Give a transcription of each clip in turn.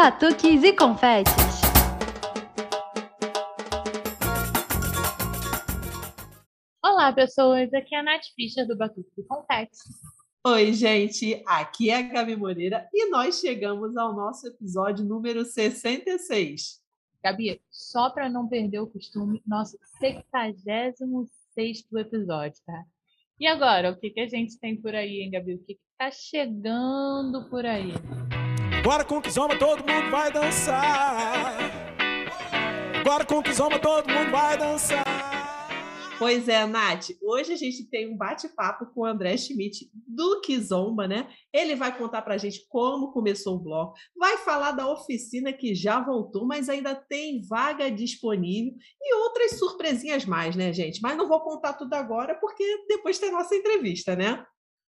batuques e confetes. Olá, pessoas. Aqui é a Nath Fischer do Batuques e Confetes. Oi, gente. Aqui é a Gabi Moreira e nós chegamos ao nosso episódio número 66. Gabi, só para não perder o costume, nosso 66 episódio, tá? E agora, o que, que a gente tem por aí, hein, Gabi? O que, que tá chegando por aí? Agora com Kizoma todo mundo vai dançar. Agora com Kizoma todo mundo vai dançar. Pois é, Nath. Hoje a gente tem um bate-papo com o André Schmidt do Kizomba, né? Ele vai contar para a gente como começou o bloco, vai falar da oficina que já voltou, mas ainda tem vaga disponível e outras surpresinhas mais, né, gente? Mas não vou contar tudo agora porque depois tem a nossa entrevista, né?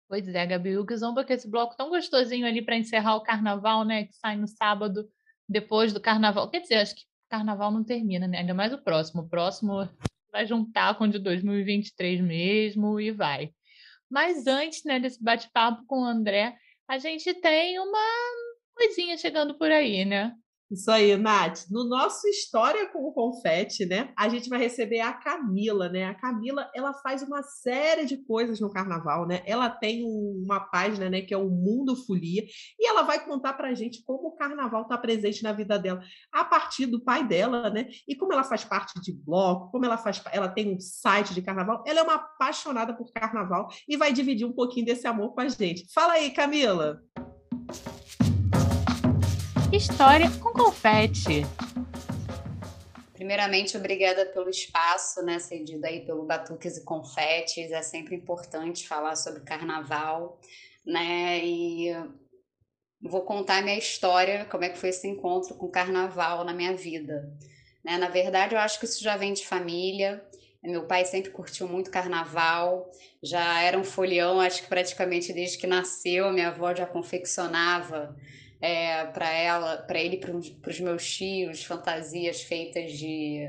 Pois é, Gabi, o Kizomba, que é esse bloco tão gostosinho ali para encerrar o carnaval, né? Que sai no sábado depois do carnaval. Quer dizer, acho que carnaval não termina, né? Ainda mais o próximo. O próximo vai juntar com o de 2023 mesmo e vai. Mas antes, né, desse bate-papo com o André, a gente tem uma coisinha chegando por aí, né? Isso aí, Nath. No nosso História com o Confete, né? A gente vai receber a Camila, né? A Camila, ela faz uma série de coisas no carnaval, né? Ela tem uma página, né, que é o Mundo Folia, e ela vai contar pra gente como o carnaval está presente na vida dela, a partir do pai dela, né? E como ela faz parte de bloco, como ela faz, ela tem um site de carnaval, ela é uma apaixonada por carnaval e vai dividir um pouquinho desse amor com a gente. Fala aí, Camila. História com confete. Primeiramente, obrigada pelo espaço, né, cedido aí pelo Batuques e Confetes. É sempre importante falar sobre carnaval, né? E vou contar minha história, como é que foi esse encontro com carnaval na minha vida. Né? Na verdade, eu acho que isso já vem de família. Meu pai sempre curtiu muito carnaval, já era um folião, acho que praticamente desde que nasceu, minha avó já confeccionava é, para ela, para ele, para os meus tios, fantasias feitas de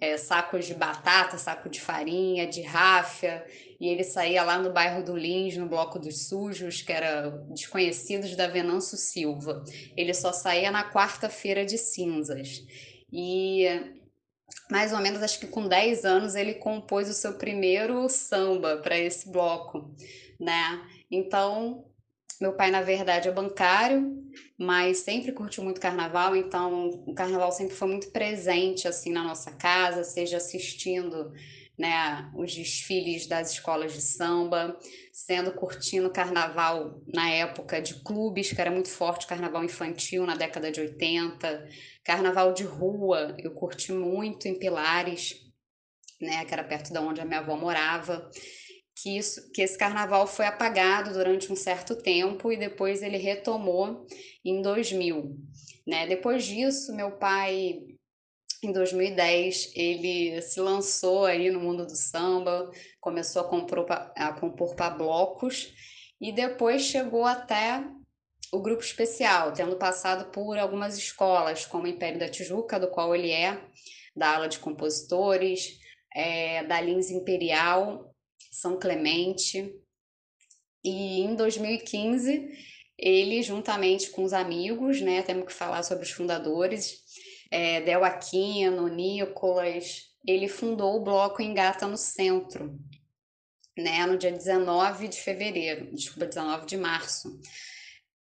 é, sacos de batata, saco de farinha, de ráfia, e ele saía lá no bairro do Lins, no Bloco dos Sujos, que era Desconhecidos da Venâncio Silva. Ele só saía na quarta-feira de cinzas. E mais ou menos, acho que com 10 anos, ele compôs o seu primeiro samba para esse bloco, né? Então, meu pai, na verdade, é bancário, mas sempre curtiu muito carnaval, então o carnaval sempre foi muito presente assim na nossa casa, seja assistindo né, os desfiles das escolas de samba, sendo curtindo carnaval na época de clubes, que era muito forte carnaval infantil na década de 80, carnaval de rua, eu curti muito em Pilares, né, que era perto da onde a minha avó morava que, isso, que esse carnaval foi apagado durante um certo tempo e depois ele retomou em 2000. Né? Depois disso, meu pai, em 2010, ele se lançou aí no mundo do samba, começou a, compor, a compor para blocos e depois chegou até o grupo especial, tendo passado por algumas escolas, como o Império da Tijuca, do qual ele é, da ala de compositores, é, da Lins Imperial são Clemente. E em 2015, ele, juntamente com os amigos, né, temos que falar sobre os fundadores, é, Del Aquino, Nicolas, ele fundou o bloco Engata no Centro, né, no dia 19 de fevereiro, desculpa, 19 de março.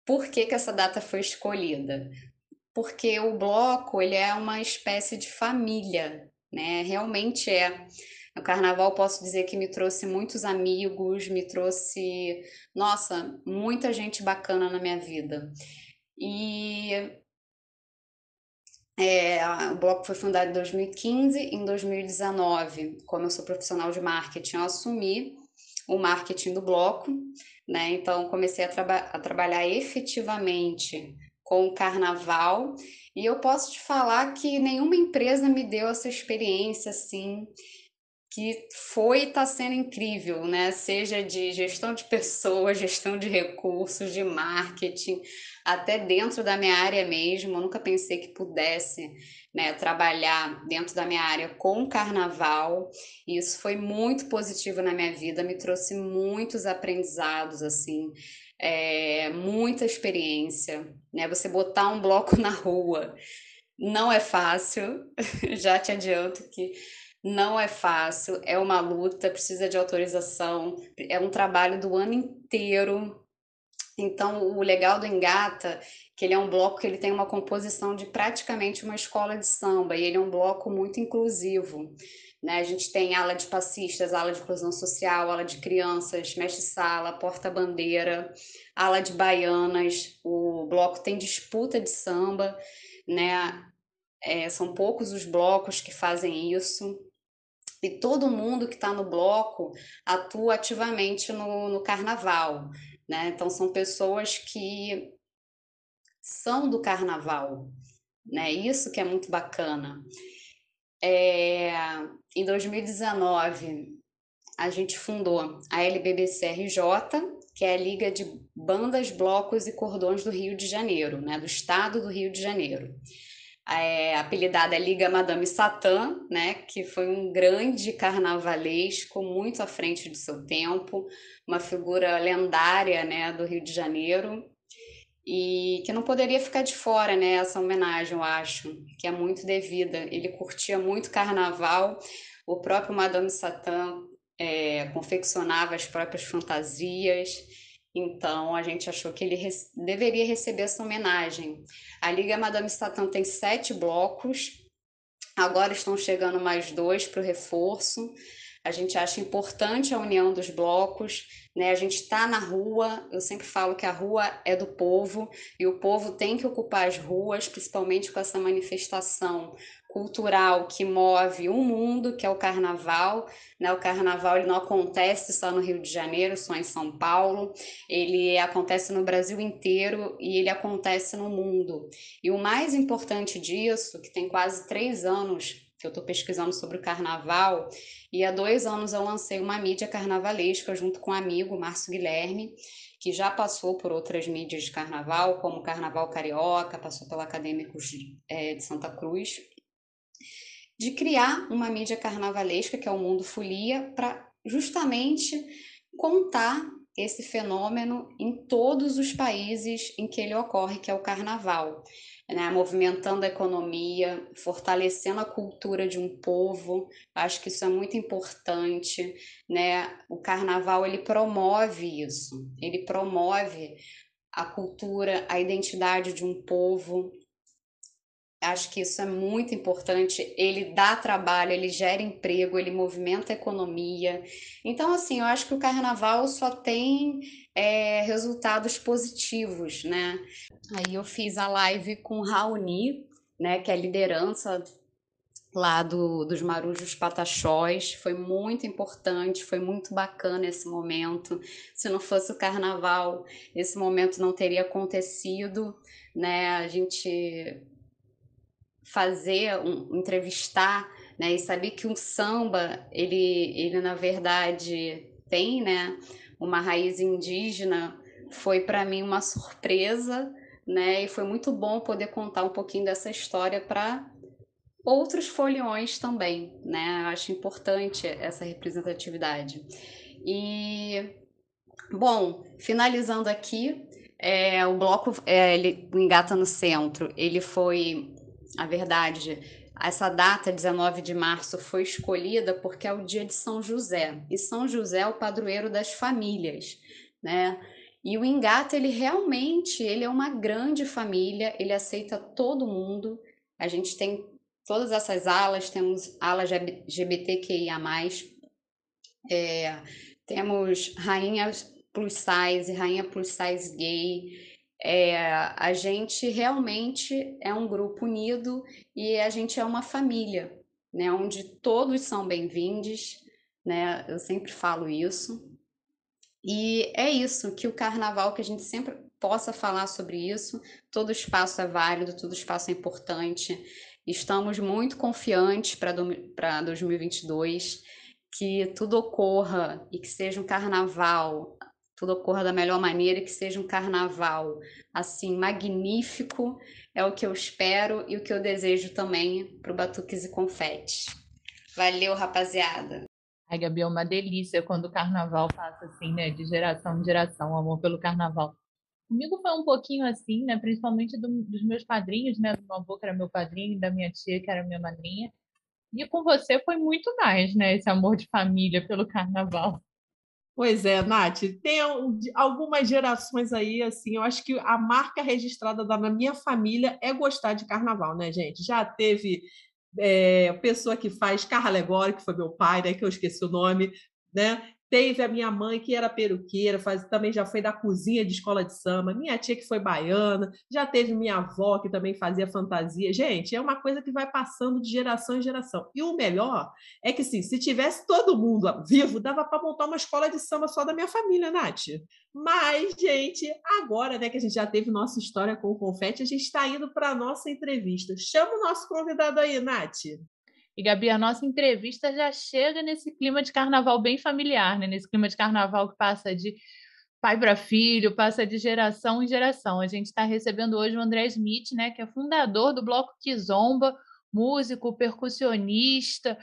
Por que, que essa data foi escolhida? Porque o bloco ele é uma espécie de família, né? Realmente é. O carnaval posso dizer que me trouxe muitos amigos, me trouxe, nossa, muita gente bacana na minha vida. E é, o bloco foi fundado em 2015, em 2019, como eu sou profissional de marketing, eu assumi o marketing do bloco, né? Então comecei a, traba a trabalhar efetivamente com o carnaval e eu posso te falar que nenhuma empresa me deu essa experiência assim que foi e está sendo incrível, né? Seja de gestão de pessoas, gestão de recursos, de marketing, até dentro da minha área mesmo. Eu nunca pensei que pudesse né, trabalhar dentro da minha área com carnaval. E isso foi muito positivo na minha vida, me trouxe muitos aprendizados, assim. é, muita experiência, né? Você botar um bloco na rua não é fácil, já te adianto que não é fácil, é uma luta, precisa de autorização, é um trabalho do ano inteiro. Então, o legal do Engata, que ele é um bloco que ele tem uma composição de praticamente uma escola de samba, e ele é um bloco muito inclusivo. Né? A gente tem ala de passistas, ala de inclusão social, ala de crianças, mestre-sala, porta-bandeira, ala de baianas. O bloco tem disputa de samba, né? É, são poucos os blocos que fazem isso. E todo mundo que está no bloco atua ativamente no, no carnaval. Né? Então, são pessoas que são do carnaval. Né? Isso que é muito bacana. É, em 2019, a gente fundou a LBBCRJ, que é a Liga de Bandas, Blocos e Cordões do Rio de Janeiro, né, do estado do Rio de Janeiro. É, apelidada Liga Madame Satã, né, que foi um grande carnavalesco, muito à frente de seu tempo, uma figura lendária né, do Rio de Janeiro, e que não poderia ficar de fora, né, essa homenagem, eu acho, que é muito devida. Ele curtia muito carnaval, o próprio Madame Satã é, confeccionava as próprias fantasias, então a gente achou que ele deveria receber essa homenagem. A Liga Madame Satã tem sete blocos, agora estão chegando mais dois para o reforço. A gente acha importante a união dos blocos, né? A gente está na rua, eu sempre falo que a rua é do povo e o povo tem que ocupar as ruas, principalmente com essa manifestação cultural que move o mundo, que é o carnaval. Né? O carnaval ele não acontece só no Rio de Janeiro, só em São Paulo, ele acontece no Brasil inteiro e ele acontece no mundo. E o mais importante disso, que tem quase três anos que eu estou pesquisando sobre o carnaval, e há dois anos eu lancei uma mídia carnavalesca junto com um amigo, Márcio Guilherme, que já passou por outras mídias de carnaval, como Carnaval Carioca, passou pela Acadêmicos de, é, de Santa Cruz, de criar uma mídia carnavalesca, que é o Mundo Folia, para justamente contar esse fenômeno em todos os países em que ele ocorre, que é o carnaval né, movimentando a economia, fortalecendo a cultura de um povo. Acho que isso é muito importante, né? O carnaval ele promove isso. Ele promove a cultura, a identidade de um povo. Acho que isso é muito importante. Ele dá trabalho, ele gera emprego, ele movimenta a economia. Então, assim, eu acho que o carnaval só tem é, resultados positivos, né? Aí eu fiz a live com Raoni, né, que é a liderança lá do, dos Marujos Pataxós. Foi muito importante, foi muito bacana esse momento. Se não fosse o carnaval, esse momento não teria acontecido, né? A gente fazer, um, entrevistar, né? E saber que um samba, ele, ele na verdade tem, né? uma raiz indígena foi para mim uma surpresa, né? E foi muito bom poder contar um pouquinho dessa história para outros foliões também, né? Acho importante essa representatividade. E bom, finalizando aqui, é, o bloco é, ele, Engata no Centro, ele foi, a verdade, essa data, 19 de março, foi escolhida porque é o dia de São José. E São José é o padroeiro das famílias, né? E o Engata, ele realmente, ele é uma grande família, ele aceita todo mundo. A gente tem todas essas alas, temos alas LGBTQIA+, é, temos rainha plus size, rainha plus size gay, é, a gente realmente é um grupo unido e a gente é uma família, né? Onde todos são bem-vindos, né? Eu sempre falo isso. E é isso, que o carnaval, que a gente sempre possa falar sobre isso, todo espaço é válido, todo espaço é importante. Estamos muito confiantes para 2022, que tudo ocorra e que seja um carnaval tudo ocorra da melhor maneira que seja um carnaval assim magnífico. É o que eu espero e o que eu desejo também para o Batuques e Confetes. Valeu, rapaziada! Ai, Gabi, é uma delícia quando o carnaval passa assim, né? De geração em geração, o amor pelo carnaval. Comigo foi um pouquinho assim, né? Principalmente do, dos meus padrinhos, né? Do meu avô, que era meu padrinho, da minha tia, que era minha madrinha. E com você foi muito mais, né? Esse amor de família pelo carnaval. Pois é, Nath, tem algumas gerações aí, assim, eu acho que a marca registrada da minha família é gostar de carnaval, né, gente? Já teve é, pessoa que faz carro alegórico, que foi meu pai, né, que eu esqueci o nome, né? Teve a minha mãe, que era peruqueira, faz, também já foi da cozinha de escola de samba. Minha tia, que foi baiana. Já teve minha avó, que também fazia fantasia. Gente, é uma coisa que vai passando de geração em geração. E o melhor é que, sim, se tivesse todo mundo vivo, dava para montar uma escola de samba só da minha família, Nath. Mas, gente, agora né, que a gente já teve nossa história com o confete, a gente está indo para a nossa entrevista. Chama o nosso convidado aí, Nath. E, Gabi, a nossa entrevista já chega nesse clima de carnaval bem familiar, né? nesse clima de carnaval que passa de pai para filho, passa de geração em geração. A gente está recebendo hoje o André Smith, né, que é fundador do Bloco Kizomba, músico, percussionista,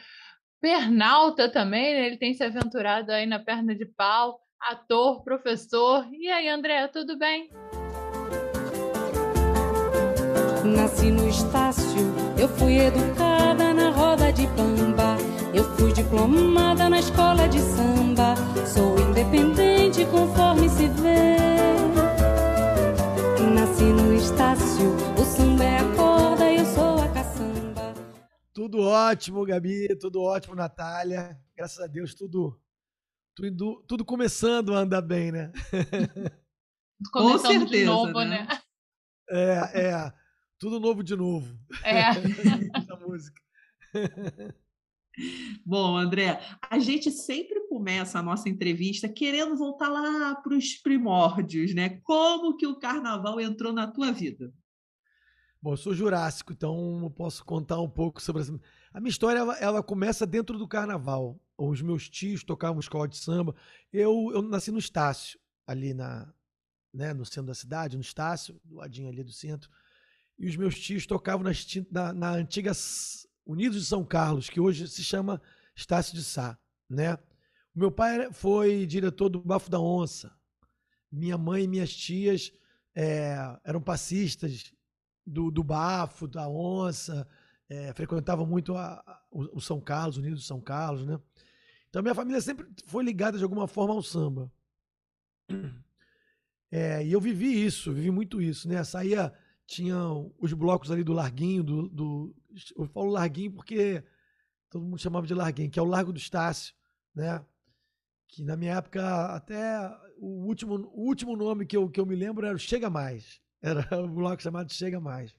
pernalta também, né? ele tem se aventurado aí na perna de pau, ator, professor. E aí, André, tudo bem? Nasci no Estácio, eu fui educada de bamba. Eu fui diplomada na escola de samba. Sou independente conforme se vê. Nasci no Estácio, o samba é a corda, eu sou a caçamba. Tudo ótimo, Gabi, tudo ótimo, Natália. Graças a Deus, tudo, tudo, tudo começando a andar bem, né? Começando Com certeza, de novo, né? né? É, é. Tudo novo de novo. É. a música. Bom, André, a gente sempre começa a nossa entrevista querendo voltar lá para os primórdios, né? Como que o carnaval entrou na tua vida? Bom, eu sou jurássico, então eu posso contar um pouco sobre essa... A minha história, ela, ela, começa dentro do carnaval. Os meus tios tocavam escola de samba. Eu, eu nasci no Estácio, ali na, né, no centro da cidade, no Estácio, do ladinho ali do centro e os meus tios tocavam na, na antiga Unidos de São Carlos, que hoje se chama Estácio de Sá, né? O meu pai foi diretor do Bafo da Onça. Minha mãe e minhas tias é, eram passistas do, do Bafo, da Onça, é, frequentavam muito a, a, o, São Carlos, Unidos de São Carlos, né? Então minha família sempre foi ligada de alguma forma ao samba. É, e eu vivi isso, vivi muito isso, né? Saía tinham os blocos ali do Larguinho, do, do, eu falo Larguinho porque todo mundo chamava de Larguinho, que é o Largo do Estácio, né? Que na minha época até o último, o último nome que eu, que eu me lembro era o Chega Mais. Era o bloco chamado Chega Mais.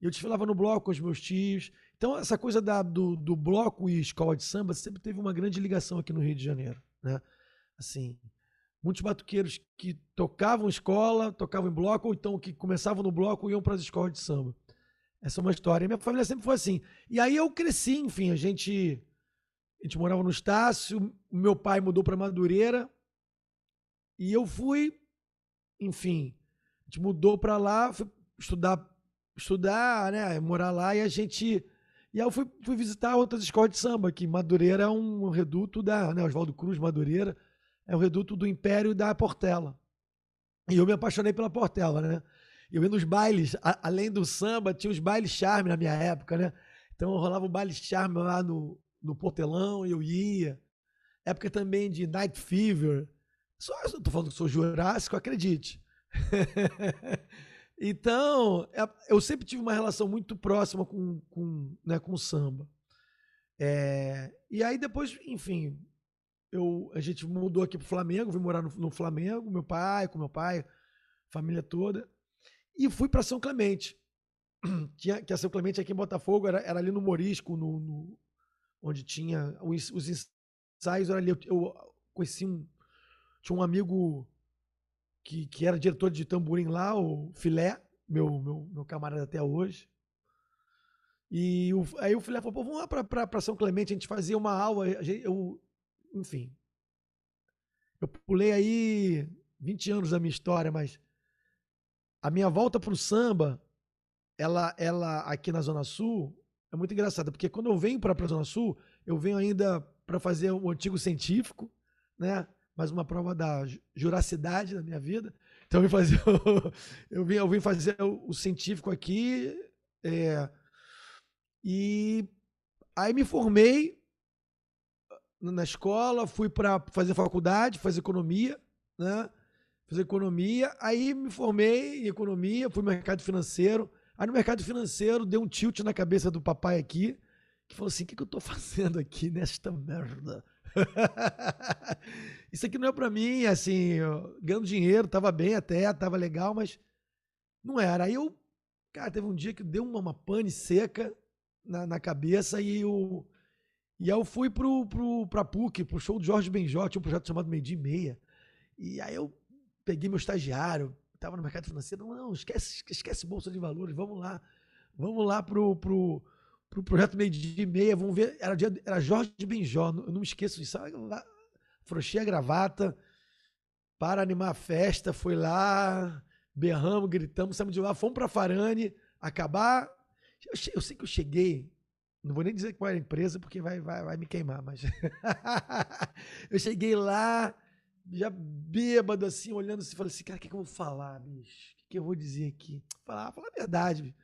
Eu desfilava no bloco com os meus tios. Então, essa coisa da, do, do bloco e escola de samba sempre teve uma grande ligação aqui no Rio de Janeiro, né? Assim, muitos batuqueiros que tocavam escola, tocavam em bloco, ou então que começavam no bloco iam para as escolas de samba. Essa é uma história. Minha família sempre foi assim. E aí eu cresci, enfim, a gente a gente morava no Estácio, meu pai mudou para Madureira e eu fui, enfim, a gente mudou para lá, fui estudar, estudar, né, morar lá e a gente e aí eu fui, fui visitar outras escolas de samba, que Madureira é um reduto da, né, Oswaldo Cruz, Madureira, é o reduto do Império da Portela. E eu me apaixonei pela Portela, né? Eu ia nos bailes, a, além do samba, tinha os bailes charme na minha época, né? Então rolava o baile charme lá no, no Portelão, eu ia. Época também de Night Fever. Só eu tô falando que sou jurássico, acredite. então, é, eu sempre tive uma relação muito próxima com, com, né, com o samba. É, e aí depois, enfim, eu, a gente mudou aqui pro Flamengo, vim morar no, no Flamengo, meu pai, com meu pai, família toda, e fui para São Clemente. Tinha, que a São Clemente aqui em Botafogo era, era ali no Morisco, no, no onde tinha os, os ensaios, era ali. Eu, eu, conheci um. Tinha um amigo que, que era diretor de tamborim lá, o Filé, meu, meu, meu camarada até hoje. E o, aí o Filé falou: Pô, vamos lá para São Clemente, a gente fazia uma aula. Eu, enfim. Eu pulei aí 20 anos da minha história, mas a minha volta pro samba, ela, ela aqui na Zona Sul, é muito engraçada, porque quando eu venho para a Zona Sul, eu venho ainda para fazer o antigo científico, né? Mais uma prova da juracidade da minha vida. Então eu vim fazer o, eu vim, eu vim fazer o, o científico aqui. É, e aí me formei na escola, fui para fazer faculdade, fazer economia, né? Fazer economia, aí me formei em economia, fui no mercado financeiro. Aí no mercado financeiro deu um tilt na cabeça do papai aqui, que falou assim: o que, que eu tô fazendo aqui nesta merda? Isso aqui não é para mim, assim, ganhando dinheiro, tava bem até, tava legal, mas não era. Aí eu, cara, teve um dia que deu uma, uma pane seca na, na cabeça e eu, e aí eu fui pro, pro, pra PUC, pro show do Jorge Benjó, tinha um projeto chamado Meio e Meia. E aí eu peguei meu estagiário, estava no mercado financeiro, não, não, esquece, esquece Bolsa de Valores, vamos lá. Vamos lá pro, pro, pro projeto Meio Dia e Meia, vamos ver, era, dia, era Jorge Benjó, eu não me esqueço disso. Frouxei a gravata para animar a festa, foi lá, berramos, gritamos, saímos de lá, fomos para Farane, acabar. Eu, eu sei que eu cheguei não vou nem dizer qual era a empresa, porque vai, vai, vai me queimar, mas. eu cheguei lá, já bêbado, assim, olhando assim, falei assim, cara, o que, que eu vou falar, bicho? O que, que eu vou dizer aqui? Falar, falar a verdade. Bicho.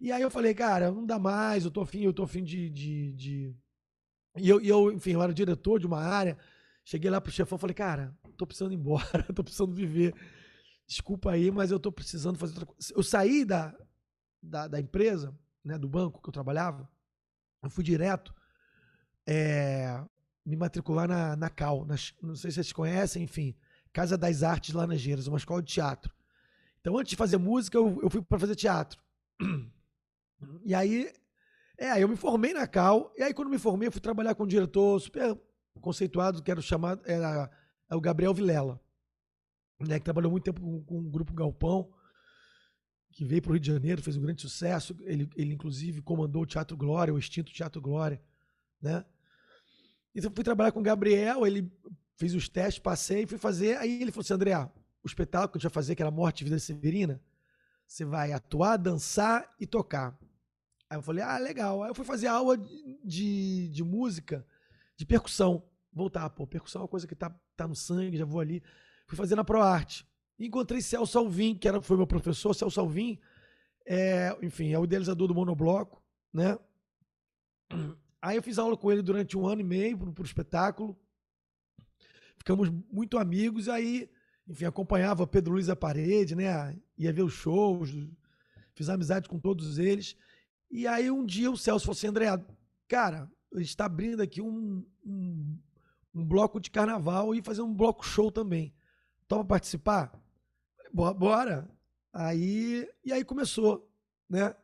E aí eu falei, cara, não dá mais, eu tô afim, eu tô afim de. de, de... E eu, eu, enfim, eu era diretor de uma área. Cheguei lá pro chefão falei, cara, tô precisando ir embora, tô precisando viver. Desculpa aí, mas eu tô precisando fazer outra coisa. Eu saí da, da, da empresa, né, do banco que eu trabalhava, eu fui direto é, me matricular na, na Cal. Não sei se vocês conhecem, enfim. Casa das Artes Laranjeiras, uma escola de teatro. Então, antes de fazer música, eu, eu fui para fazer teatro. E aí, é, eu me formei na Cal. E aí, quando me formei, eu fui trabalhar com um diretor super conceituado, que era chamado, era, era o Gabriel Vilela, né, que trabalhou muito tempo com, com o Grupo Galpão que veio para o Rio de Janeiro, fez um grande sucesso. Ele, ele inclusive, comandou o Teatro Glória, o extinto Teatro Glória. Né? Então, fui trabalhar com o Gabriel, ele fez os testes, passei, fui fazer. Aí ele falou assim: André, o espetáculo que a gente vai fazer, que era Morte e Vida Severina, você vai atuar, dançar e tocar. Aí eu falei: ah, legal. Aí eu fui fazer aula de, de música, de percussão. Voltar, pô, percussão é uma coisa que tá, tá no sangue, já vou ali. Fui fazer na ProArte. Encontrei Celso Alvim, que era, foi meu professor. Celso Alvim, é, enfim, é o idealizador do Monobloco, né? Aí eu fiz aula com ele durante um ano e meio para o espetáculo. Ficamos muito amigos. Aí, enfim, acompanhava Pedro Luiz à parede, né? Ia ver os shows, fiz amizade com todos eles. E aí um dia o Celso falou assim, André, cara, a gente está abrindo aqui um, um, um bloco de carnaval e fazer um bloco show também. Topa participar? bora. Aí, e aí começou, né?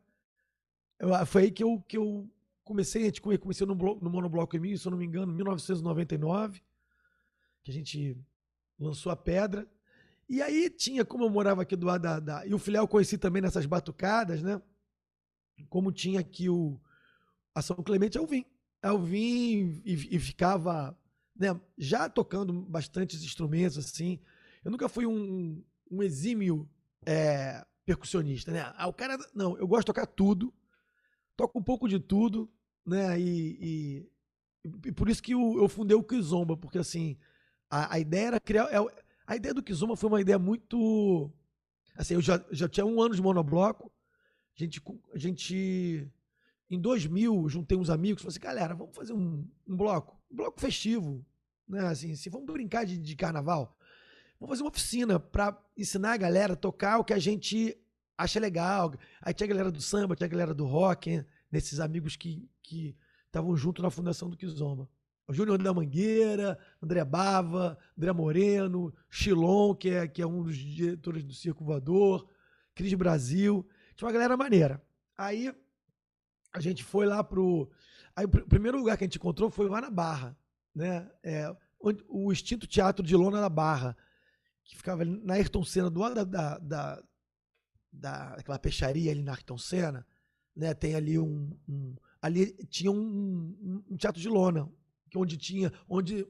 Eu, foi aí que eu, que eu comecei, a gente comecei no, no Monobloco em mim, se eu não me engano, em 1999, que a gente lançou a pedra. E aí tinha, como eu morava aqui do lado da. da e o filial eu conheci também nessas batucadas, né? Como tinha aqui o. A São Clemente, eu vim. Eu vim e, e ficava né, já tocando bastantes instrumentos, assim. Eu nunca fui um, um exímio é, percussionista, né? Ah, o cara. Não, eu gosto de tocar tudo, toco um pouco de tudo, né? E, e, e por isso que eu, eu, fundei o Kizomba, porque assim, a, a ideia era criar. É, a ideia do Kizomba foi uma ideia muito. Assim, eu já, já tinha um ano de monobloco, a gente. A gente em 2000, juntei uns amigos falei assim, galera, vamos fazer um, um bloco, um bloco festivo, né? Assim, assim vamos brincar de, de carnaval. Vamos fazer uma oficina para ensinar a galera a tocar o que a gente acha legal. Aí tinha a galera do samba, tinha a galera do rock, hein? Nesses amigos que estavam junto na fundação do Kizomba. O Júnior da Mangueira, André Bava, André Moreno, Chilon, que é, que é um dos diretores do Circo Voador, Cris Brasil. Tinha uma galera maneira. Aí a gente foi lá pro. Aí o primeiro lugar que a gente encontrou foi lá na Barra, né? É, o extinto Teatro de Lona da Barra que ficava na Ayrton Senna, do lado da, da, da daquela peixaria ali na Ayrton Senna, né? Tem ali um, um ali tinha um, um, teatro de lona, onde tinha, onde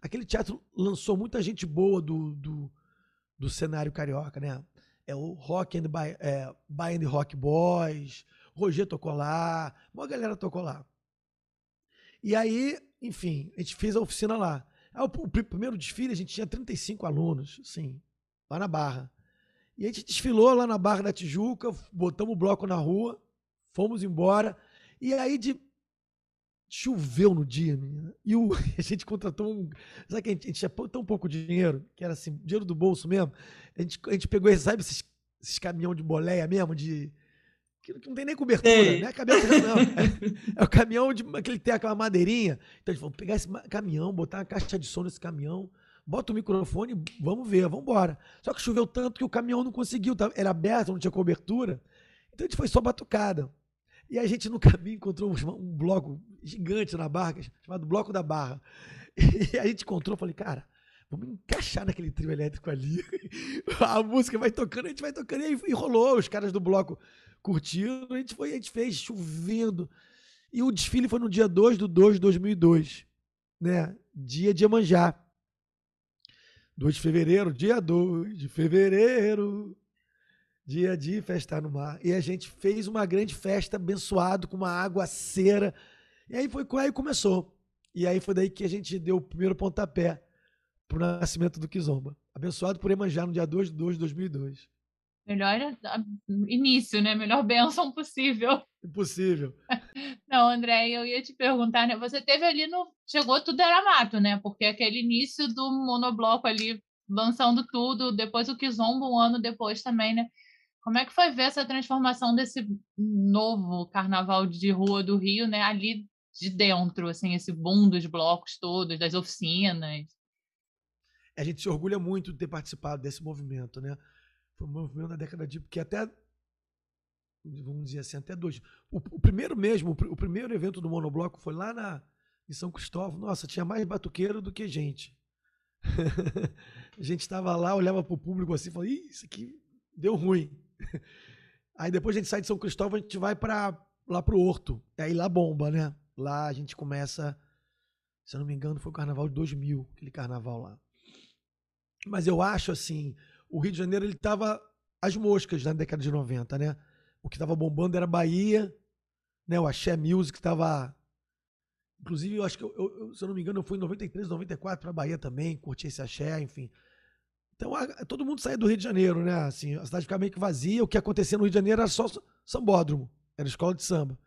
aquele teatro lançou muita gente boa do, do, do cenário carioca, né? É o Rock and by, é, by and Rock Boys, Roger tocou lá, uma galera tocou lá. E aí enfim, a gente fez a oficina lá. O, o pri- primeiro desfile, a gente tinha 35 alunos, assim, lá na Barra. E a gente desfilou lá na Barra da Tijuca, botamos o bloco na rua, fomos embora. E aí de choveu no dia, menina. E o, a gente contratou um. Sabe que a gente, a gente tinha tão pouco dinheiro, que era assim, dinheiro do bolso mesmo. A gente, a gente pegou, sabe, esses, esses caminhão de boleia mesmo, de. Que não tem nem cobertura, Sei. né? Caminhão, não, é, é o caminhão de que ele tem aquela madeirinha. Então a gente falou, pegar esse caminhão, botar uma caixa de som nesse caminhão, bota o microfone, vamos ver, vamos embora. Só que choveu tanto que o caminhão não conseguiu, tava- era aberto, não tinha cobertura. Então a gente foi só batucada. E a gente no caminho encontrou um, bloco gigante na barra, chamado Bloco da Barra. E a gente encontrou, falei, cara, vamos encaixar naquele trio elétrico ali. A música vai tocando, a gente vai tocando. E, aí- e rolou, os caras do bloco curtiram, a gente foi, a gente fez chovendo. E o desfile foi no dia 2 do 2 de 2002, né? Dia de Iemanjá. 2 de fevereiro, dia 2 de fevereiro, dia de festa no mar. E a gente fez uma grande festa abençoado com uma água cera. E aí foi aí começou. E aí foi daí que a gente deu o primeiro pontapé pro nascimento do Kizomba. Abençoado por Iemanjá no dia 2 de 2 de 2002. Melhor ah, início, né? Melhor bênção possível. Impossível. Não, André, eu ia te perguntar, né? Você teve ali no. Chegou tudo era mato, né? Porque aquele início do monobloco ali, lançando tudo, depois o Kizomba um ano depois também, né? Como é que foi ver essa transformação desse novo carnaval de rua do Rio, né? Ali de dentro, assim, esse boom dos blocos todos, das oficinas. A gente se orgulha muito de ter participado desse movimento, né? Foi um movimento da década de. Porque até. Vamos dizer assim, até dois. O, o primeiro mesmo, o, o primeiro evento do Monobloco foi lá na, em São Cristóvão. Nossa, tinha mais batuqueiro do que gente. a gente estava lá, olhava pro público assim e falava: Ih, isso aqui deu ruim. Aí depois a gente sai de São Cristóvão, a gente vai para lá pro Horto. Aí lá bomba, né? Lá a gente começa. Se eu não me engano, foi o carnaval de 2000, aquele carnaval lá. Mas eu acho assim, o Rio de Janeiro ele tava às moscas na década de 90, né? O que tava bombando era Bahia, né? O Axé Music tava Inclusive, eu acho que, eu, eu- se eu não me engano, eu fui em 93, 94 para Bahia também, curti esse axé, enfim. Então, a- todo mundo saía do Rio de Janeiro, né? Assim, a cidade ficava meio que vazia. O que acontecia no Rio de Janeiro era só sambódromo, era escola de samba.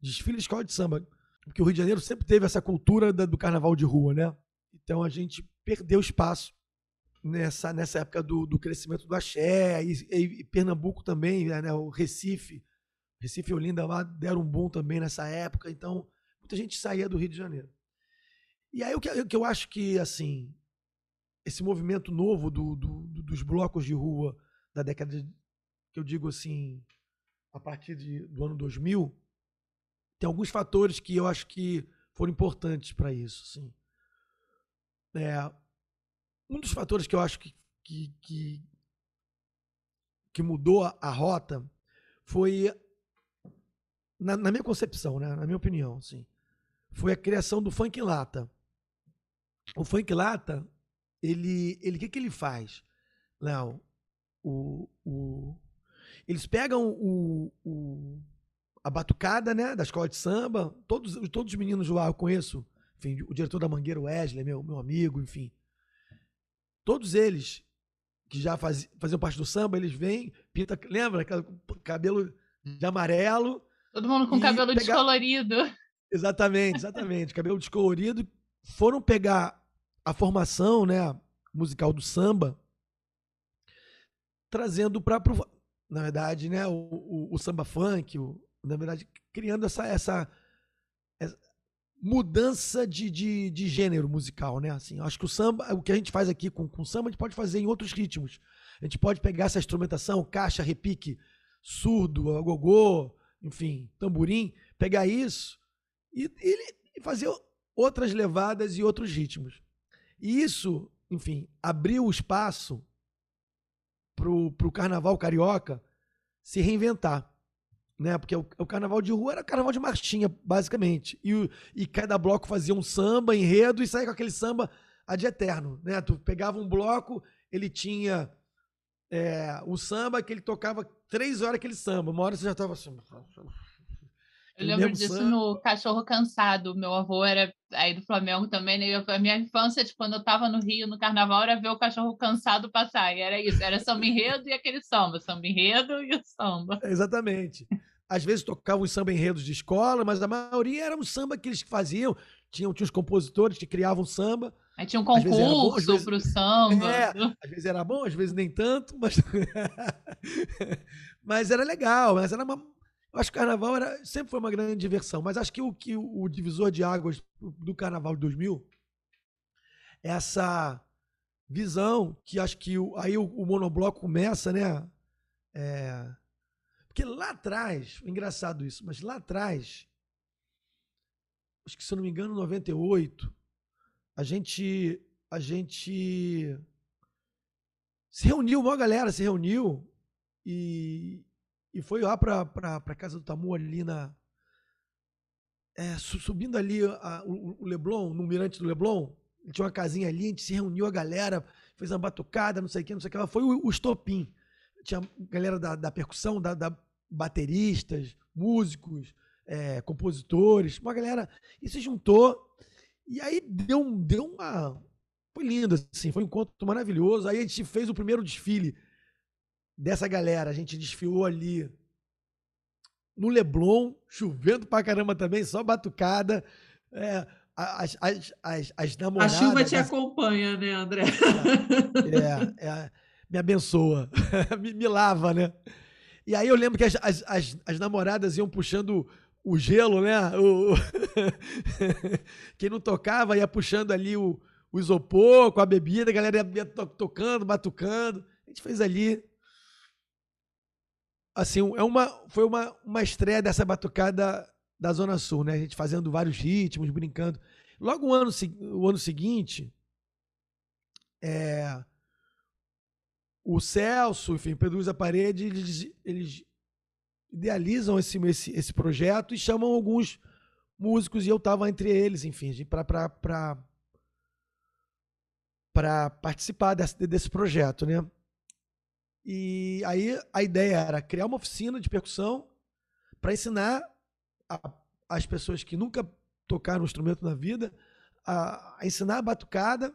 Desfile de escola de samba. Porque o Rio de Janeiro sempre teve essa cultura da- do carnaval de rua, né? Então, a gente perdeu espaço nessa, nessa época do, do crescimento do axé, e, e- e Pernambuco também, né? O Recife, Recife e Olinda lá deram um boom também nessa época, então muita gente saía do Rio de Janeiro. E aí o que, o que eu acho que, assim, esse movimento novo do, do- do- dos blocos de rua da década, de, que eu digo assim, a partir de- do ano 2000, tem alguns fatores que eu acho que foram importantes para isso, assim. É, um dos fatores que eu acho que, que, que, que mudou a, a rota foi, na, na minha concepção, né, na minha opinião, assim, foi a criação do funk lata. O funk lata, ele, ele, o que que ele faz, Léo? O, o, eles pegam o, o, a batucada, né, da escola de samba, todos, todos os meninos lá eu conheço, enfim, o diretor da Mangueira, o Wesley, meu, meu amigo, enfim, todos eles que já faz, faziam parte do samba, eles vêm, pinta, lembra, cabelo de amarelo, Todo mundo com cabelo pegar- descolorido. Exatamente, exatamente. Cabelo descolorido. Foram pegar a formação né, musical do samba, trazendo para. Na verdade, né, o, o- o samba funk, o- na verdade, criando essa, essa, essa mudança de, de, de gênero musical, né? Assim, acho que o samba, o que a gente faz aqui com, com samba, a gente pode fazer em outros ritmos. A gente pode pegar essa instrumentação, caixa, repique, surdo, agogô, enfim, tamborim, pegar isso e, ele, e fazer outras levadas e outros ritmos. E isso, enfim, abriu o espaço pro, pro carnaval carioca se reinventar. Né? Porque o, o carnaval de rua era carnaval de marchinha, basicamente. E, o- e cada bloco fazia um samba, enredo, e saía com aquele samba ad eterno. Né? Tu pegava um bloco, ele tinha é, o samba que ele tocava três horas aquele samba. Uma hora você já estava assim. Eu lembro disso no Cachorro Cansado. Meu avô era aí do Flamengo também, né? E a minha infância, tipo, quando eu tava no Rio, no carnaval, era ver o Cachorro Cansado passar. E era isso, era samba enredo e aquele samba. Samba enredo e o samba. Exatamente. Às vezes tocavam os samba enredos de escola, mas a maioria era um samba que eles faziam. Tinham, tinha os compositores que criavam samba. Aí tinha um bom, concurso vezes- pro samba. É, às vezes era bom, às vezes nem tanto, mas, mas era legal. Mas era uma, eu acho que o carnaval era, sempre foi uma grande diversão. Mas acho que o, que o, divisor de águas do carnaval de 2000 é essa visão que acho que o- aí o, o monobloco começa, né? É, porque lá atrás, engraçado isso, mas lá atrás, acho que se eu não me engano, 98, a gente a gente se reuniu, uma galera se reuniu e, e foi lá pra, pra, pra casa do Tamu ali na. é, su- subindo ali a- o, o Leblon, no mirante do Leblon, tinha uma casinha ali, a gente se reuniu, a galera, fez uma batucada, não sei o que, não sei o que. Foi o, o estopim. Tinha galera da, da percussão, da, da bateristas, músicos, é, compositores, uma galera. E se juntou. E aí deu, deu uma. Foi lindo, assim, foi um encontro maravilhoso. Aí a gente fez o primeiro desfile dessa galera. A gente desfilou ali no Leblon, chovendo pra caramba também, só batucada. É, a- as, as, as, as A namoradas. chuva te as- acompanha, né, André? é, é, me abençoa, me, me lava, né? E aí eu lembro que as, as, as, as namoradas iam puxando o gelo, né? O- Quem não tocava ia puxando ali o, o isopor com a bebida, a galera ia, ia to- tocando, batucando. A gente fez ali. Assim, é uma, foi uma, uma estreia dessa batucada da Zona Sul, né? A gente fazendo vários ritmos, brincando. Logo o ano, o ano seguinte, é, o Celso, enfim, Pedro da Parede, eles, eles idealizam esse, esse, esse projeto e chamam alguns músicos e eu estava entre eles, enfim, para participar desse, desse projeto, né? E aí a ideia era criar uma oficina de percussão para ensinar a- as pessoas que nunca tocaram um instrumento na vida a, a ensinar a batucada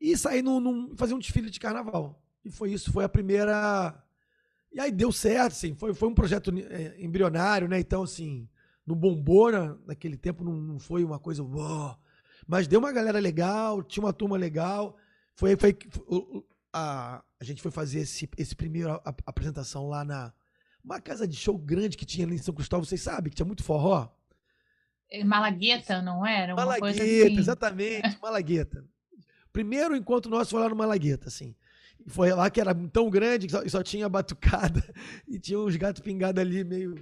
e sair num, num- fazer um desfile de carnaval. E foi isso, foi a primeira. E aí deu certo, assim, foi, foi um projeto é, embrionário, né? Então, assim, não bombou na- naquele tempo, não, não foi uma coisa. uau, mas deu uma galera legal, tinha uma turma legal. Foi, foi, o- a, a gente foi fazer esse, esse primeiro a- a- apresentação lá na. Uma casa de show grande que tinha ali em São Cristóvão, vocês sabem, que tinha muito forró. É, Malagueta, não era? Uma Malagueta, assim. exatamente, Malagueta. Primeiro encontro nosso foi lá no Malagueta, assim. Foi lá que era tão grande que só, só tinha batucada e tinha uns gatos pingados ali meio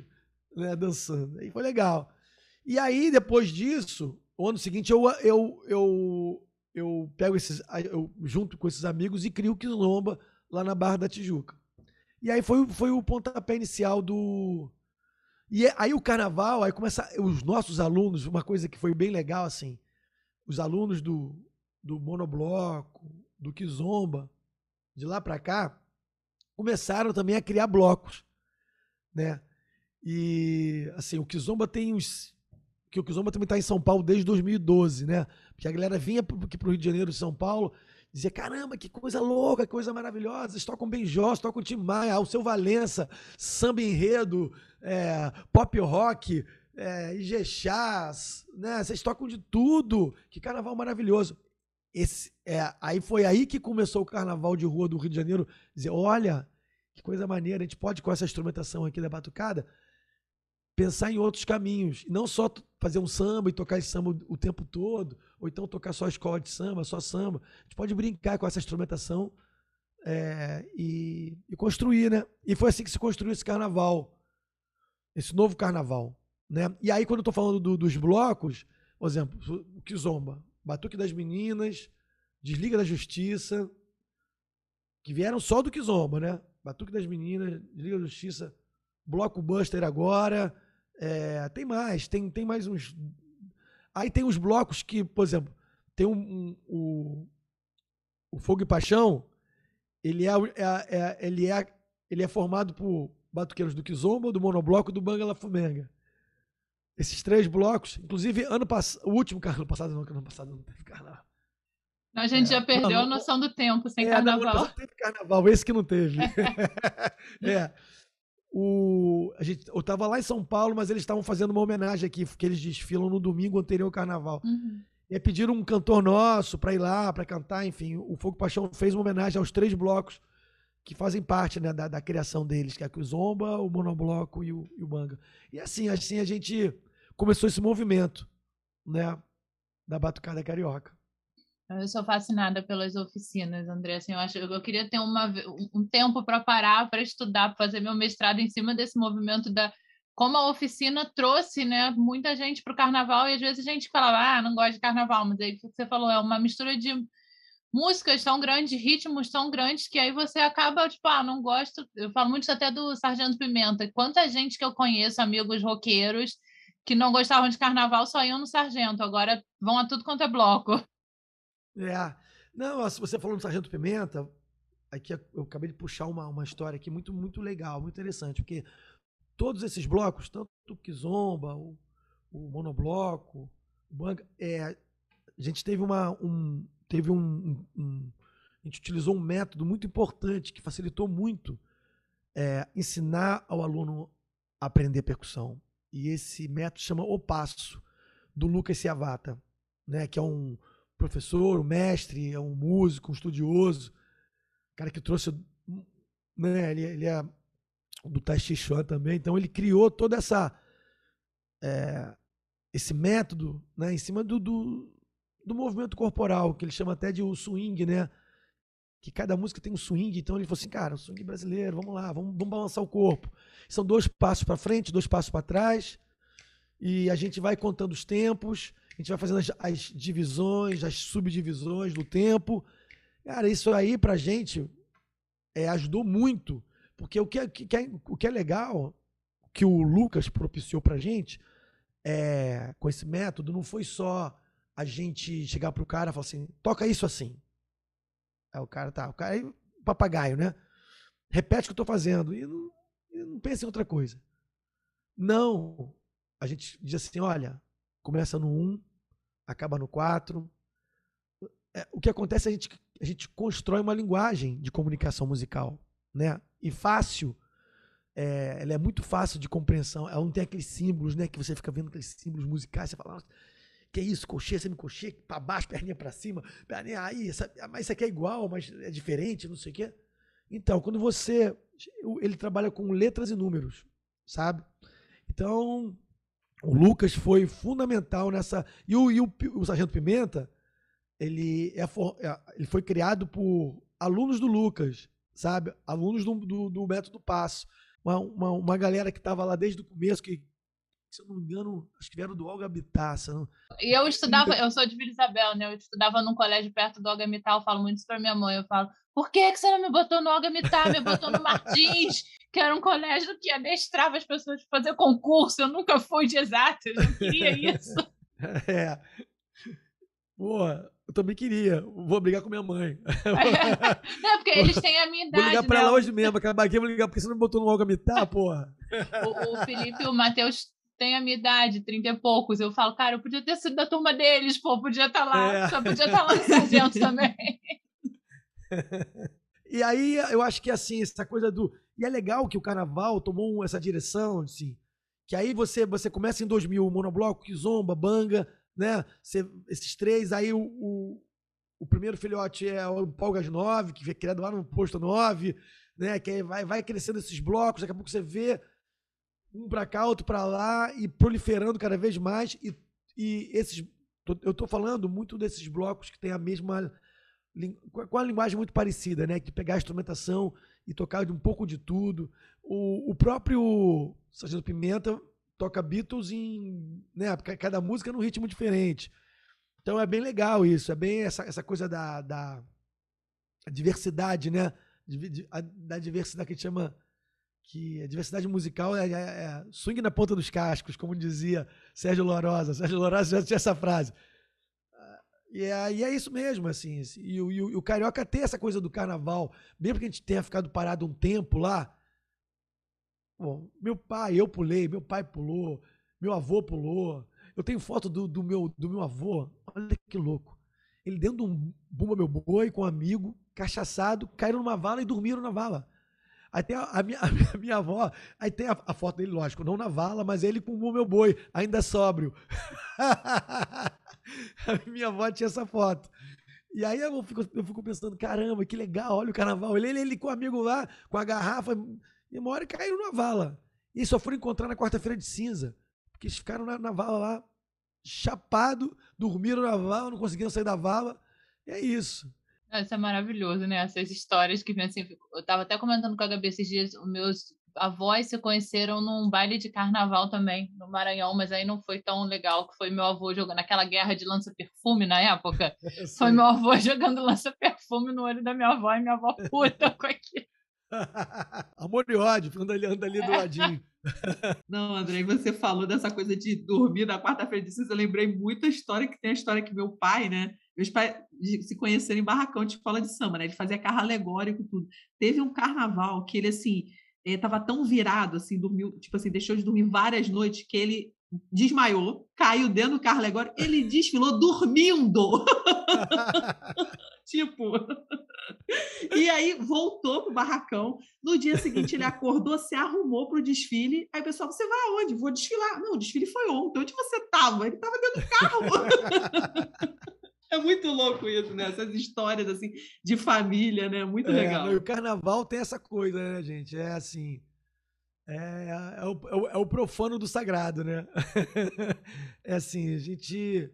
né, dançando. Aí foi legal. E aí, depois disso, o ano seguinte, eu, eu, eu, eu pego esses. Eu junto com esses amigos e crio o Quilomba lá na Barra da Tijuca. E aí foi, foi o pontapé inicial do. E é- aí o carnaval, aí começa. Os nossos alunos, uma coisa que foi bem legal, assim. Os alunos do, do Monobloco, do Kizomba, de lá pra cá, começaram também a criar blocos, né? E, assim, o Kizomba tem uns. Que o Kizomba também está em São Paulo desde 2012, né? Porque a galera vinha aqui pro Rio de Janeiro, São Paulo, dizia: caramba, que coisa louca, que coisa maravilhosa. Eles tocam Benjó, tocam Tim Maia, o seu Valença, samba enredo, é, pop rock, é, Ijexás, né? Vocês tocam de tudo. Que carnaval maravilhoso. Esse, é, aí foi aí que começou o carnaval de rua do Rio de Janeiro. Dizer, olha, que coisa maneira, a gente pode, com essa instrumentação aqui da batucada, pensar em outros caminhos. Não só fazer um samba e tocar esse samba o, tempo todo, ou então tocar só escola de samba, só samba. A gente pode brincar com essa instrumentação é, e, e construir, né? E foi assim que se construiu esse carnaval, esse novo carnaval. Né? E aí, quando eu falando do- dos blocos, por exemplo, o Kizomba, Batuque das Meninas, Desliga da Justiça, que vieram só do Kizomba, né? Batuque das Meninas, Desliga da Justiça, Bloco Buster agora, é, tem mais, tem, tem mais uns. Aí tem os blocos que, por exemplo, tem um, um- o, o Fogo e Paixão, ele é, é- é- ele é, ele é formado por batuqueiros do Kizomba, do Monobloco e do Banga La Fumenga. Esses três blocos, inclusive ano passado, o último carnaval passado, não, que ano passado não teve carnaval. A gente é, já perdeu a noção do tempo sem é, carnaval. Não, teve carnaval, esse que não teve. é. O, a gente, eu estava lá em São Paulo, mas eles estavam fazendo uma homenagem aqui, porque eles desfilam no domingo anterior ao carnaval. Uhum. E pediram um cantor nosso para ir lá, para cantar, enfim. O Fogo Paixão fez uma homenagem aos três blocos que fazem parte né, da, da, criação deles, que é o Zomba, o Monobloco e o, e o Manga. E assim, assim a gente começou esse movimento, né, da Batucada Carioca. Eu sou fascinada pelas oficinas, André. Assim, eu, acho, eu queria ter uma, um tempo para parar, para estudar, para fazer meu mestrado em cima desse movimento da como a oficina trouxe, né, muita gente para o carnaval e às vezes a gente falava, ah, não gosto de carnaval, mas aí você falou é uma mistura de músicas tão grandes, ritmos tão grandes que aí você acaba tipo, ah, não gosto. Eu falo muito até do Sargento Pimenta. Quanta gente que eu conheço, amigos roqueiros, que não gostavam de carnaval só iam no Sargento, agora vão a tudo quanto é bloco. É. Não, você falou no Sargento Pimenta, aqui eu acabei de puxar uma, uma história aqui muito, muito legal, muito interessante, porque todos esses blocos, tanto o Kizomba, o, o Monobloco, o Banca, é, a gente teve uma. Um, teve um, um, A gente utilizou um método muito importante que facilitou muito é, ensinar ao aluno a aprender percussão. E esse método chama O Passo, do Lucas Ciavata, né, que é um professor, um mestre, é um músico, um estudioso, cara que trouxe, né, ele, ele é do Tai Chi Chuan também, então ele criou toda essa é, esse método, né, em cima do, do, do, movimento corporal, que ele chama até de o swing, né, que cada música tem um swing, então ele falou assim, cara, o swing brasileiro, vamos lá, vamos, vamos balançar o corpo. São dois passos para frente, dois passos para trás, e a gente vai contando os tempos, a gente vai fazendo as, as divisões, as subdivisões do tempo. Cara, isso aí pra gente é, ajudou muito. Porque o que, é, que é, o que é legal, que o Lucas propiciou pra gente, é, com esse método, não foi só a gente chegar pro cara e falar assim, toca isso assim. Aí o cara tá, o cara é papagaio, né? Repete o que eu tô fazendo e não, e não pensa em outra coisa. Não. A gente diz assim, olha, começa no 1, um, acaba no 4. É, o que acontece é a gente, a gente constrói uma linguagem de comunicação musical, né? E fácil, é, ela é muito fácil de compreensão. Ela não tem aqueles símbolos, né? Que você fica vendo aqueles símbolos musicais, você fala, que é isso, coxê, semi-coxê, para baixo, perninha para cima, perninha aí, essa, mas isso aqui é igual, mas é diferente, não sei o quê. Então, quando você. Ele trabalha com letras e números, sabe? Então, o Lucas foi fundamental nessa. E o, e o, o Sargento Pimenta, ele, é, é, ele foi criado por alunos do Lucas, sabe? Alunos do, do, do Método Passo. Uma, uma, uma galera que estava lá desde o começo, que, se eu não me engano, acho que vieram do Olga Bitassa. E eu estudava, eu sou de Vila Isabel, né? Eu estudava num colégio perto do Olga Mital, eu falo muito isso para minha mãe. Eu falo, por que, que você não me botou no Olga Mital, me botou no Martins? que era um colégio que adestrava as pessoas para fazer concurso. Eu nunca fui de exatas, eu não queria isso. é. Boa, eu também queria. Vou brigar com minha mãe. não, porque eles têm a minha idade. Vou ligar pra né? ela hoje mesmo, aquela baguinha, vou ligar, porque você não me botou no Algamitá, porra. O, o Felipe e o Matheus têm a minha idade, 30 e poucos. Eu falo, cara, eu podia ter sido da turma deles, pô, podia estar tá lá, é. só podia estar tá lá no sargento também. E aí eu acho que assim, essa coisa do. E é legal que o carnaval tomou essa direção, assim. Que aí você, você começa em 2000, o Monobloco, Kizomba, Banga, né? Você, esses três, aí o, o, o, primeiro filhote é o Polgas 9, que foi criado lá no posto 9, né? Que vai, vai crescendo esses blocos, daqui a pouco você vê um para cá, outro para lá, e proliferando cada vez mais. E, e esses. Eu estou falando muito desses blocos que têm a mesma com a linguagem muito parecida, né? Que pegar a instrumentação e tocar de um pouco de tudo. O, o próprio Sargento Pimenta toca Beatles em. Né, cada música num ritmo diferente. Então é bem legal isso, é bem essa, essa coisa da, da diversidade, né? Da diversidade que a gente chama. Que a diversidade musical é, é, é swing na ponta dos cascos, como dizia Sérgio Lorosa. Sérgio Lorosa já tinha essa frase. E é, e é isso mesmo, assim. E, e, e, o Carioca tem essa coisa do carnaval, mesmo que a gente tenha ficado parado um tempo lá, Bom, meu pai, eu pulei, meu pai pulou, meu avô pulou. Eu tenho foto do, do, meu, do meu avô. Olha que louco. Ele dentro de um bumba meu boi com um amigo, cachaçado, caíram numa vala e dormiram na vala. Aí tem a, a, minha, a, minha, avó, aí tem a, foto dele, lógico, não na vala, mas ele com o meu boi, ainda sóbrio. minha avó tinha essa foto. E aí eu fico, eu fico pensando, caramba, que legal, olha o carnaval. Ele, ele, ele com o amigo lá, com a garrafa, e uma hora caíram na vala. E só foram encontrar na quarta-feira de cinza. Porque eles ficaram na, na vala lá, chapado, dormiram na vala, não conseguiram sair da vala. E é isso. Isso é maravilhoso, né? Essas histórias que vem assim. Eu tava até comentando com a Gabi esses dias, os meus avós se conheceram num baile de carnaval também, no Maranhão, mas aí não foi tão legal, que foi meu avô jogando aquela guerra de lança-perfume na época. Foi meu avô jogando lança-perfume no olho da minha avó e minha avó puta com aquilo. Amor e ódio, anda ali, anda ali do ladinho. Não, André, você falou dessa coisa de dormir na quarta-feira de cinza. Eu lembrei muito a história que tem a história que meu pai, né? Meus pais se conheceram em barracão de escola de samba, né? Ele fazia carro alegórico tudo. Teve um carnaval que ele, assim, estava tão virado, assim, dormiu, tipo assim, deixou de dormir várias noites que ele desmaiou, caiu dentro do carro alegórico, ele desfilou dormindo. tipo. E aí voltou pro barracão. No dia seguinte ele acordou, se arrumou pro desfile. Aí o pessoal, você vai aonde? Vou desfilar. Não, o desfile foi ontem. Onde você tava? Ele tava dentro do carro. É muito louco isso, né? Essas histórias assim de família, né? Muito é, legal. O carnaval tem essa coisa, né, gente? É assim. É, é, o, é o profano do sagrado, né? é assim, a gente.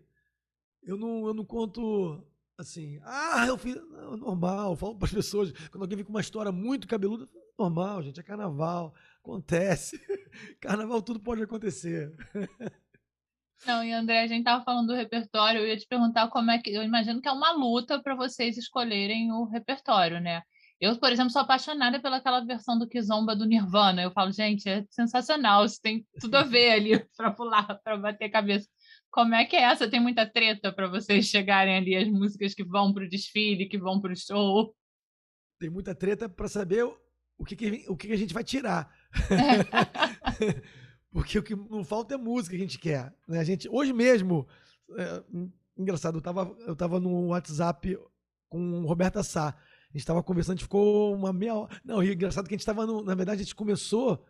Eu não, eu não conto assim, ah, eu fiz. Não, normal, eu falo para as pessoas, quando alguém vem com uma história muito cabeluda, normal, gente, é carnaval, acontece. Carnaval tudo pode acontecer. Não, e André, a gente tava falando do repertório, eu ia te perguntar como é que. Eu imagino que é uma luta para vocês escolherem o repertório, né? Eu, por exemplo, sou apaixonada pelaquela versão do Kizomba do Nirvana. Eu falo, gente, é sensacional, isso tem tudo a ver ali para pular, para bater cabeça. Como é que é essa? Tem muita treta para vocês chegarem ali as músicas que vão para o desfile, que vão para o show? Tem muita treta para saber o que, que, o que, que a gente vai tirar. Porque o que não falta é música que a gente quer. Né? A gente, hoje mesmo, é, engraçado, eu estava eu tava no WhatsApp com Roberta Sá. A gente estava conversando, a gente ficou uma meia hora. Não, e engraçado que a gente estava Na verdade, a gente começou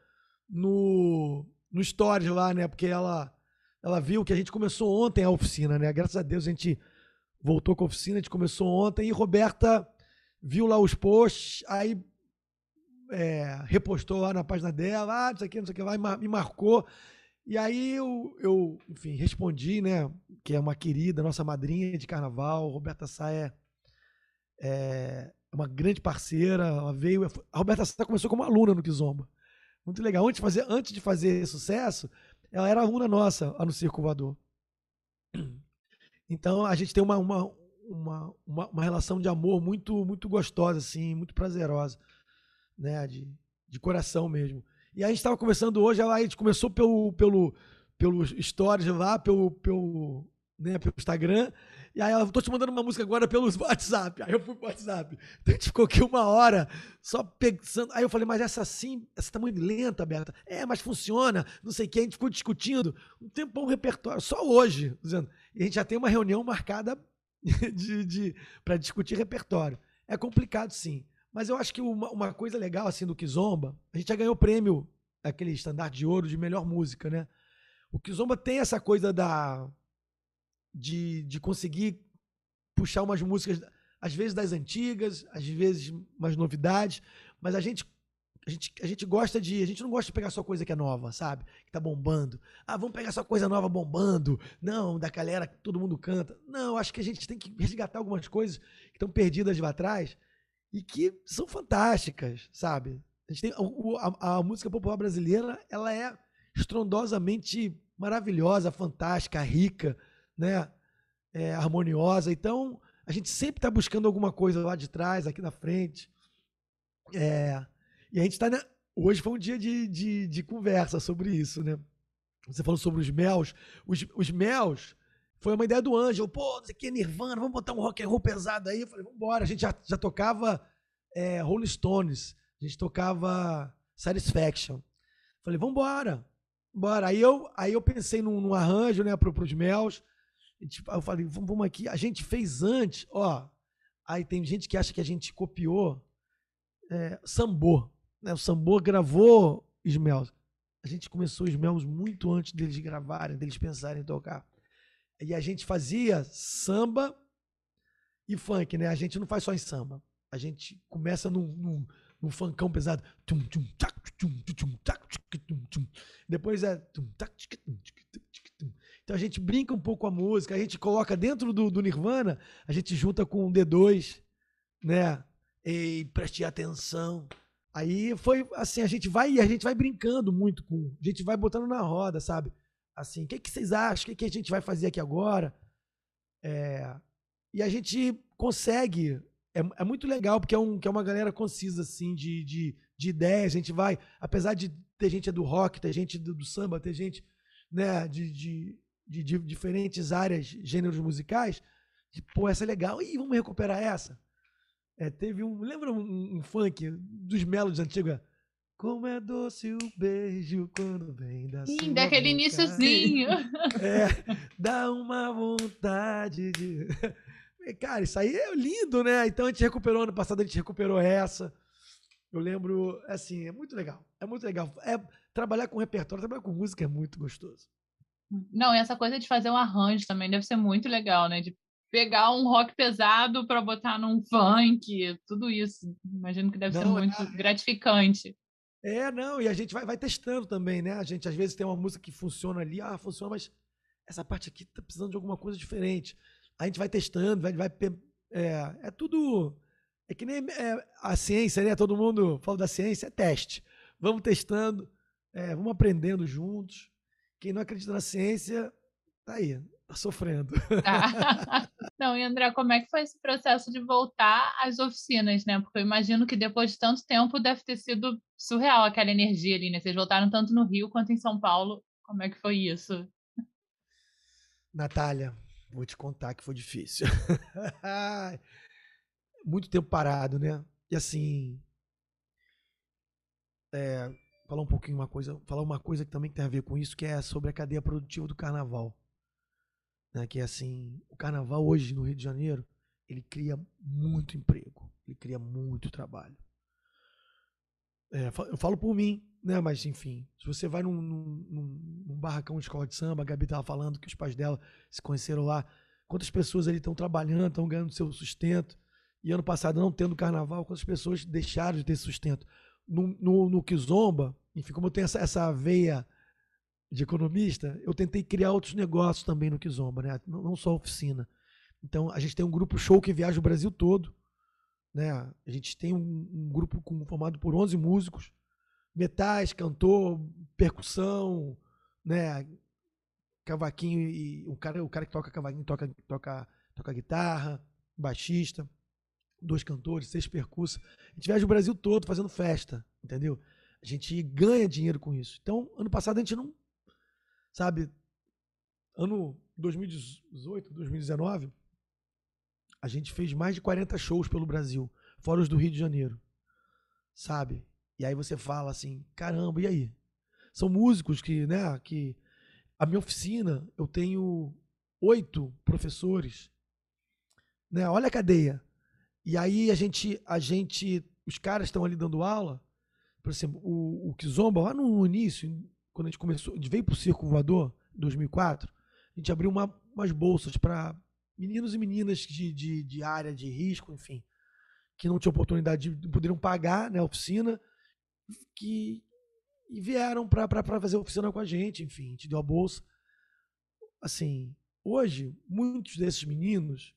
no, no Stories lá, né? Porque ela, ela viu que a gente começou ontem a oficina, né? Graças a Deus a gente voltou com a oficina, a gente começou ontem e Roberta viu lá os posts, aí é, repostou lá na página dela, ah, não sei o que, não sei o que lá, me marcou. E aí eu, eu, enfim, respondi, né? Que é uma querida, nossa madrinha de carnaval, Roberta Sá é, é uma grande parceira. Ela veio. A Roberta Sá começou como aluna no Kizomba. Muito legal. Antes de fazer, antes de fazer sucesso, ela era aluna nossa lá no Circo Voador. Então a gente tem uma, uma, uma, uma, uma relação de amor muito, muito gostosa, assim, muito prazerosa né? De, de coração mesmo. E a gente estava conversando hoje, a gente começou pelo, pelo, pelo stories lá, pelo, pelo, né, pelo Instagram. E aí ela, tô te mandando uma música agora pelo WhatsApp. Aí eu fui pro WhatsApp. Então a gente ficou aqui uma hora só pensando. Aí eu falei, mas essa sim, essa tá muito lenta, Berta. É, mas funciona, não sei o que. A gente ficou discutindo um tempão um repertório, só hoje, dizendo. E a gente já tem uma reunião marcada de, de, para discutir repertório. É complicado, sim. Mas eu acho que uma, uma coisa legal assim do Kizomba, a gente já ganhou o prêmio, aquele estandarte de ouro de melhor música, né? O Kizomba tem essa coisa da de, de conseguir puxar umas músicas, às vezes das antigas, às vezes umas novidades, mas a gente a gente, a gente gosta de. A gente não gosta de pegar só coisa que é nova, sabe? Que tá bombando. Ah, vamos pegar só coisa nova bombando. Não, da galera que todo mundo canta. Não, acho que a gente tem que resgatar algumas coisas que estão perdidas lá atrás e que são fantásticas, sabe? A, gente tem, a, a, música popular brasileira ela é estrondosamente maravilhosa, fantástica, rica, né? É, harmoniosa. Então, a gente sempre está buscando alguma coisa lá de trás, aqui na frente. É, e a gente está. Hoje foi um dia de, de, de, conversa sobre isso, né? Você falou sobre os mels. Os, os mels foi uma ideia do Ângelo. Pô, não sei o que, Nirvana, vamos botar um rock and roll pesado aí. Eu falei, vamos embora. A gente já, já tocava é, Rolling Stones. A gente tocava Satisfaction. Falei, vambora. Bora. Aí eu, aí eu pensei num, num arranjo, né, pro, pros Mels. Tipo, eu falei, vamos, vamos aqui. A gente fez antes, ó. Aí tem gente que acha que a gente copiou é, Sambô. Né? O Sambô gravou Smells. A gente começou os Smells muito antes deles gravarem, deles pensarem em tocar. E a gente fazia samba e funk, né? A gente não faz só em samba. A gente começa num, num, num funkão pesado. Depois é. Então a gente brinca um pouco com a música, a gente coloca dentro do, do Nirvana, a gente junta com o D2, né? Ei, preste atenção. Aí foi assim, a gente vai a gente vai brincando muito com, a gente vai botando na roda, sabe? Assim, o que, que vocês acham? O que, que a gente vai fazer aqui agora? É, e a gente consegue. É, é, muito legal, porque é, um, que é uma galera concisa, assim, de, de, de ideias. A gente vai, apesar de ter gente do rock, ter gente do, do samba, ter gente né, de, de, de, de, diferentes áreas, gêneros musicais. De, Pô, essa é legal. Ih, vamos recuperar essa. É, teve um. Lembra um, um funk dos Melodies antigos? Como é doce o beijo quando vem da Sim, sua daquele boca. iníciozinho. É, dá uma vontade de. Cara, isso aí é lindo, né? Então a gente recuperou ano passado, a gente recuperou essa. Eu lembro, assim, é muito legal. É muito legal. É, trabalhar com repertório, trabalhar com música é muito gostoso. Não, e essa coisa de fazer um arranjo também deve ser muito legal, né? De pegar um rock pesado para botar num funk, tudo isso. Imagino que deve ser Não, muito é- gratificante. É, não, e a gente vai, vai testando também, né? A gente às vezes tem uma música que funciona ali, ah, funciona, mas essa parte aqui tá precisando de alguma coisa diferente. A gente vai testando, vai, vai é, é tudo é que nem é, a ciência, né? Todo mundo fala da ciência, é teste. Vamos testando, é, vamos aprendendo juntos. Quem não acredita na ciência, tá aí, tá sofrendo. Ah. Não, e André, como é que foi esse processo de voltar às oficinas, né? Porque eu imagino que depois de tanto tempo deve ter sido surreal aquela energia ali, né? Vocês voltaram tanto no Rio quanto em São Paulo. Como é que foi isso? Natália, vou te contar que foi difícil. Muito tempo parado, né? E assim. é, falar um pouquinho uma coisa, falar uma coisa que também tem a ver com isso, que é sobre a cadeia produtiva do carnaval. Né? Que é assim, o carnaval hoje no Rio de Janeiro, ele cria muito emprego, ele cria muito trabalho. É, eu falo por mim, né? Mas enfim, se você vai num, num- num- barracão de escola de samba, a Gabi tava falando que os pais dela se conheceram lá. Quantas pessoas ali estão trabalhando, estão ganhando seu sustento? E ano passado, não tendo carnaval, quantas pessoas deixaram de ter sustento? No, no, no Kizomba, enfim, como eu tenho essa, essa veia de economista, eu tentei criar outros negócios também no Kizomba, né? Não, só oficina. Então, a gente tem um grupo show que viaja o Brasil todo, né? A gente tem um, um grupo com- formado por 11 músicos, metais, cantor, percussão, né? Cavaquinho e o cara, o cara que toca cavaquinho toca, toca, toca guitarra, baixista, dois cantores, seis percussos. A gente viaja o Brasil todo fazendo festa, entendeu? A gente ganha dinheiro com isso. Então, ano passado a gente não, sabe, ano 2018, 2019, a gente fez mais de 40 shows pelo Brasil, fora os do Rio de Janeiro, sabe? E aí você fala assim, caramba, e aí? São músicos que, né, que a minha oficina, eu tenho oito professores, né? Olha a cadeia. E aí a gente, a gente, os caras estão ali dando aula, por exemplo, o, o Kizomba, lá no início, quando a gente começou, a gente veio pro Circo Voador, em 2004, a gente abriu uma, umas bolsas para meninos e meninas de, de, de área de risco, enfim, que não tinham oportunidade de poderiam pagar né, a oficina, que e vieram para fazer oficina com a gente, enfim, a gente deu a bolsa. Assim, hoje, muitos desses meninos,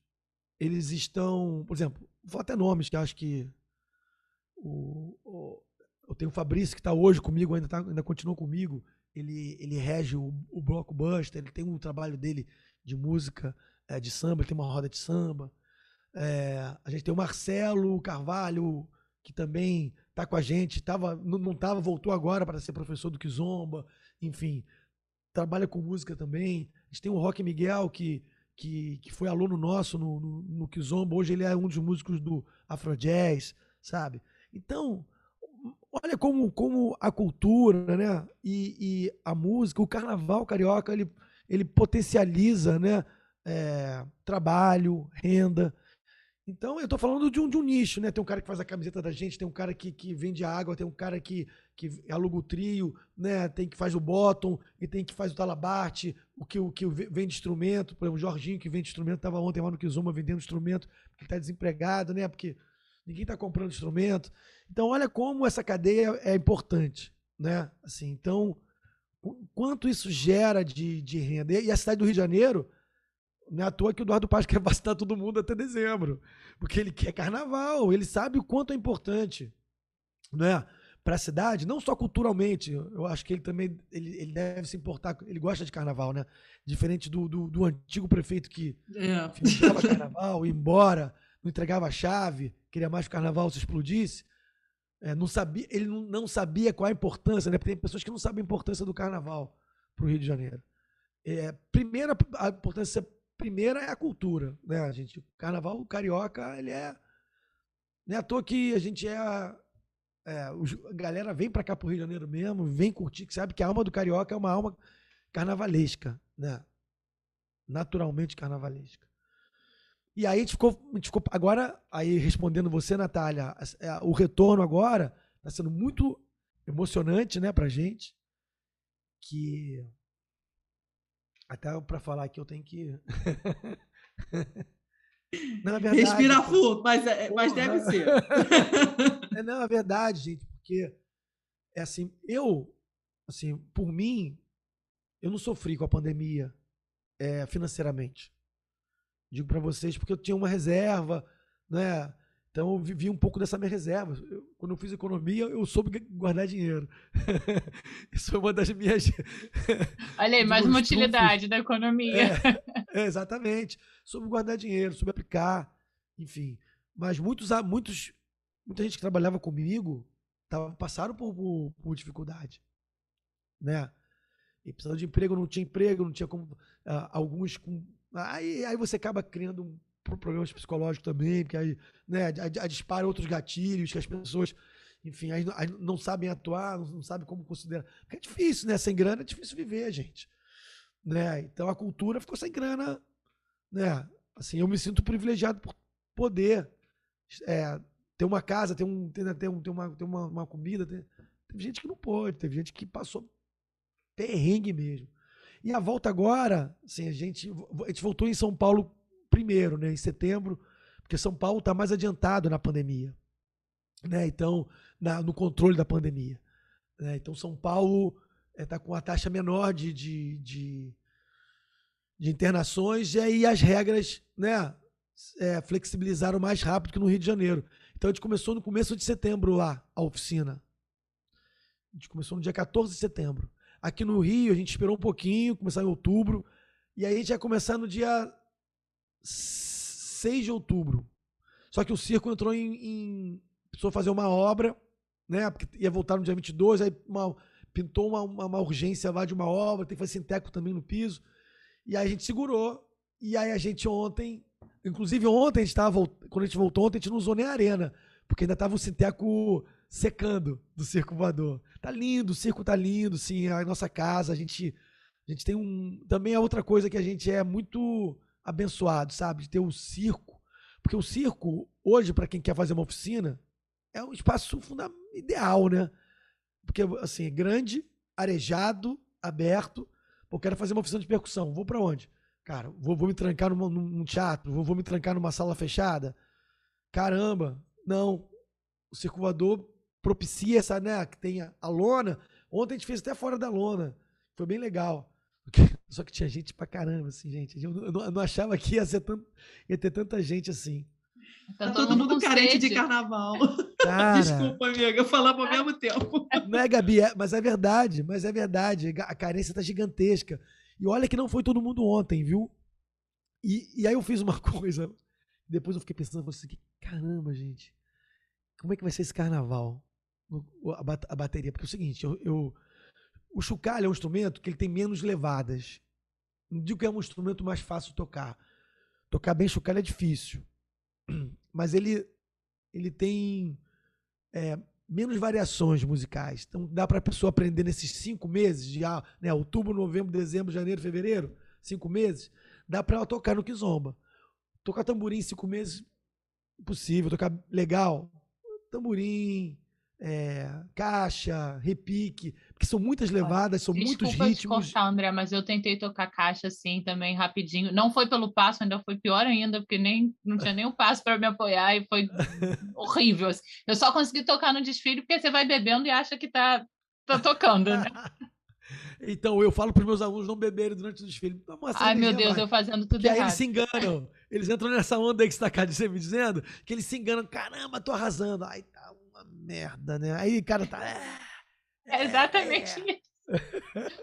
eles estão, por exemplo, vou até nomes que acho que o, o- eu tenho o Fabrício que está hoje comigo, ainda, tá, ainda continua comigo, ele, ele rege o, o Bloco Buster, ele tem um trabalho dele de música, eh, de samba, ele tem uma roda de samba. Eh, a gente tem o Marcelo Carvalho, que também está com a gente, tava, não, não tava, voltou agora para ser professor do Kizomba, enfim, trabalha com música também. A gente tem o Roque Miguel, que, que, que foi aluno nosso no, no, no Kizomba, hoje ele é um dos músicos do Afrojazz, sabe? Então, olha como, como a cultura, né? E, e a música, o carnaval carioca, ele, ele potencializa, né? É, trabalho, renda. Então, eu estou falando de um, de um nicho, né? Tem um cara que faz a camiseta da gente, tem um cara que, que vende água, tem um cara que, que aluga o trio, né? Tem que faz o bottom, e tem que faz o talabarte, o que, o que vende instrumento. Por exemplo, o Jorginho que vende instrumento, estava ontem lá no Kizuma vendendo instrumento, porque está desempregado, né? Porque ninguém está comprando instrumento. Então, olha como essa cadeia é importante, né? Assim, então, quanto isso gera de, de renda. E a cidade do Rio de Janeiro não é à toa que o Eduardo Paz quer vacinar todo mundo até dezembro. Porque ele quer carnaval, ele sabe o quanto é importante não é? para a cidade, não só culturalmente. Eu acho que ele também ele, ele deve se importar, ele gosta de carnaval, né? Diferente do, do, do antigo prefeito que é. carnaval, ia embora, não entregava a chave, queria mais que o carnaval se explodisse. É, não sabia, ele não, sabia qual a importância, né? Porque tem pessoas que não sabem a importância do carnaval para o Rio de Janeiro. É, primeira, a importância primeira é a cultura, né, a gente? O carnaval carioca, ele é. Não é à toa que a gente é. é os, a galera vem para cá pro Rio de Janeiro mesmo, vem curtir, que sabe que a alma do carioca é uma alma carnavalesca, né? Naturalmente carnavalesca. E aí a gente ficou, a gente ficou agora, aí respondendo você, Natália, é, o retorno agora está sendo muito emocionante, né, pra gente, que até para falar aqui eu tenho que. não, é verdade, Respira fundo, mas, é, mas deve ser. é, não, é verdade, gente, porque é assim, eu, assim, por mim, eu não sofri com a pandemia é, financeiramente. Digo para vocês porque eu tinha uma reserva, né? Então eu vivi um pouco dessa minha reserva. Eu, quando eu fiz economia, eu soube guardar dinheiro. Isso foi uma das minhas. Olha aí, mais uma utilidade da economia. É, é, exatamente. Soube guardar dinheiro, soube aplicar, enfim. Mas muitos, muitos, muita gente que trabalhava comigo tava, passaram por, por, por dificuldade. Né? E precisando de emprego, não tinha emprego, não tinha como. Uh, alguns com. Aí, aí você acaba criando um problemas psicológicos também, porque aí né, a, a dispara outros gatilhos que as pessoas, enfim, aí, aí não sabem atuar, não, não sabem como considerar. Porque é difícil, né? Sem grana é difícil viver, gente. Né? Então a cultura ficou sem grana, né? Assim, eu me sinto privilegiado por poder é, ter uma casa, ter, um, ter, ter, um, ter, uma, ter uma, uma comida. Ter... Teve gente que não pôde, teve gente que passou perrengue mesmo. E a volta agora, assim, a gente, a gente voltou em São Paulo primeiro, né, em setembro, porque São Paulo está mais adiantado na pandemia, né? Então, na, no controle da pandemia. Né? Então, São Paulo está eh, é, com a taxa menor de, de, de, de, internações e aí as regras, né, é, flexibilizaram mais rápido que no Rio de Janeiro. Então, a gente começou no começo de setembro lá, a oficina. A gente começou no dia 14 de setembro. Aqui no Rio, a gente esperou um pouquinho, começar em outubro. E aí a gente ia começar no dia 6 de outubro. Só que o circo entrou em, em precisou fazer uma obra, né? Porque ia voltar no dia 22, aí uma, pintou uma, uma, uma, urgência lá de uma obra, tem que fazer sinteco também no piso. E aí a gente segurou. E aí a gente ontem, inclusive ontem a gente tava, quando a gente voltou ontem, a gente não usou nem a arena, porque ainda tava o sinteco secando do circo voador. Tá lindo, o circo tá lindo, sim, a nossa casa, a gente a gente tem um também é outra coisa que a gente é muito abençoado, sabe? De ter um circo. Porque o circo, hoje, para quem quer fazer uma oficina, é um espaço ideal, né? Porque, assim, é grande, arejado, aberto. Pô, quero fazer uma oficina de percussão. Vou para onde? Cara, vou, vou me trancar numa, num teatro, vou, vou me trancar numa sala fechada. Caramba, não. O circulador propicia essa, né? Que tenha a lona. Ontem a gente fez até fora da lona. Foi bem legal. Só que tinha gente pra caramba, assim, gente. Eu não, eu não achava que ia, tanto, ia ter tanta gente assim. Tá, tá todo, mundo carente sede. de carnaval. Cara, Desculpa, amiga, eu falava ao mesmo tempo. Não é, Gabi, é, mas é verdade, mas é verdade. A carência tá gigantesca. E olha que não foi todo mundo ontem, viu? E, e aí eu fiz uma coisa. Depois eu fiquei pensando, assim, caramba, gente, como é que vai ser esse carnaval? A, bateria. Porque é o seguinte, eu, eu o chocalho é um instrumento que ele tem menos levadas. Não digo que é um instrumento mais fácil de tocar. Tocar bem chocalho é difícil. Mas ele, ele tem é, menos variações musicais. Então dá para a pessoa aprender nesses cinco meses, de ah, né, outubro, novembro, dezembro, janeiro, fevereiro, cinco meses, dá para ela tocar no Kizomba. Tocar tamborim em cinco meses, impossível. Tocar legal, tamborim, é, caixa, repique, porque são muitas levadas, são Desculpa muitos ritmos. Te cortar, André, mas eu tentei tocar caixa assim também rapidinho. Não foi pelo passo, ainda foi pior ainda, porque nem não tinha nem o passo para me apoiar e foi horrível. Assim. Eu só consegui tocar no desfile porque você vai bebendo e acha que tá, tá tocando, né? Então, eu falo para os meus alunos não beberem durante o desfile. Ai, meu Deus, eu fazendo tudo que errado. aí eles se enganam. Eles entram nessa onda aí que você está me dizendo, que eles se enganam. Caramba, tô arrasando. Ai, tá uma merda, né? Aí o cara tá... É, exatamente é. isso.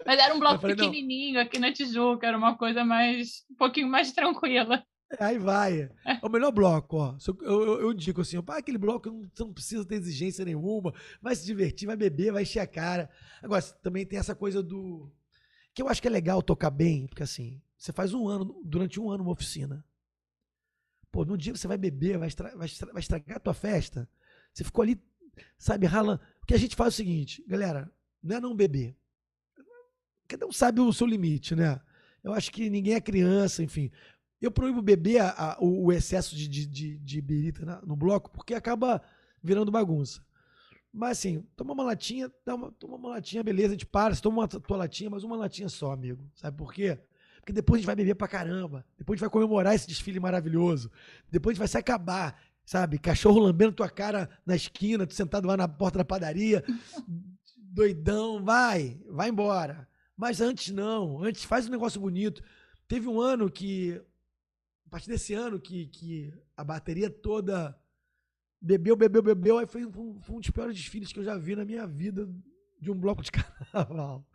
Mas era um bloco falei, pequenininho não. aqui na Tijuca, era uma coisa mais... um pouquinho mais tranquila. Aí vai. É o melhor bloco, ó. Eu, eu, eu digo assim, pá, aquele bloco não, você não precisa ter exigência nenhuma, vai se divertir, vai beber, vai encher a cara. Agora, também tem essa coisa do. Que eu acho que é legal tocar bem, porque assim, você faz um ano, durante um ano, uma oficina. Pô, no dia você vai beber, vai, estra vai, estra vai estragar a tua festa. Você ficou ali, sabe, ralando. O que a gente faz é o seguinte, galera, não é não beber. Cada um sabe o seu limite, né? Eu acho que ninguém é criança, enfim. Eu proíbo beber a, a, o, excesso de, de, de, de na, no bloco, porque acaba virando bagunça. Mas assim, toma uma latinha, uma, toma uma latinha, beleza, a gente para, você toma uma tua latinha, mas uma latinha só, amigo. Sabe por quê? Porque depois a gente vai beber pra caramba. Depois a gente vai comemorar esse desfile maravilhoso. Depois a gente vai se acabar, sabe? Cachorro lambendo tua cara na esquina, tu sentado lá na porta da padaria, doidão, vai, vai embora. Mas antes não, antes faz um negócio bonito. Teve um ano que a partir desse ano que, que a bateria toda bebeu, bebeu, bebeu, aí foi, um, foi um dos piores desfiles que eu já vi na minha vida de um bloco de carnaval.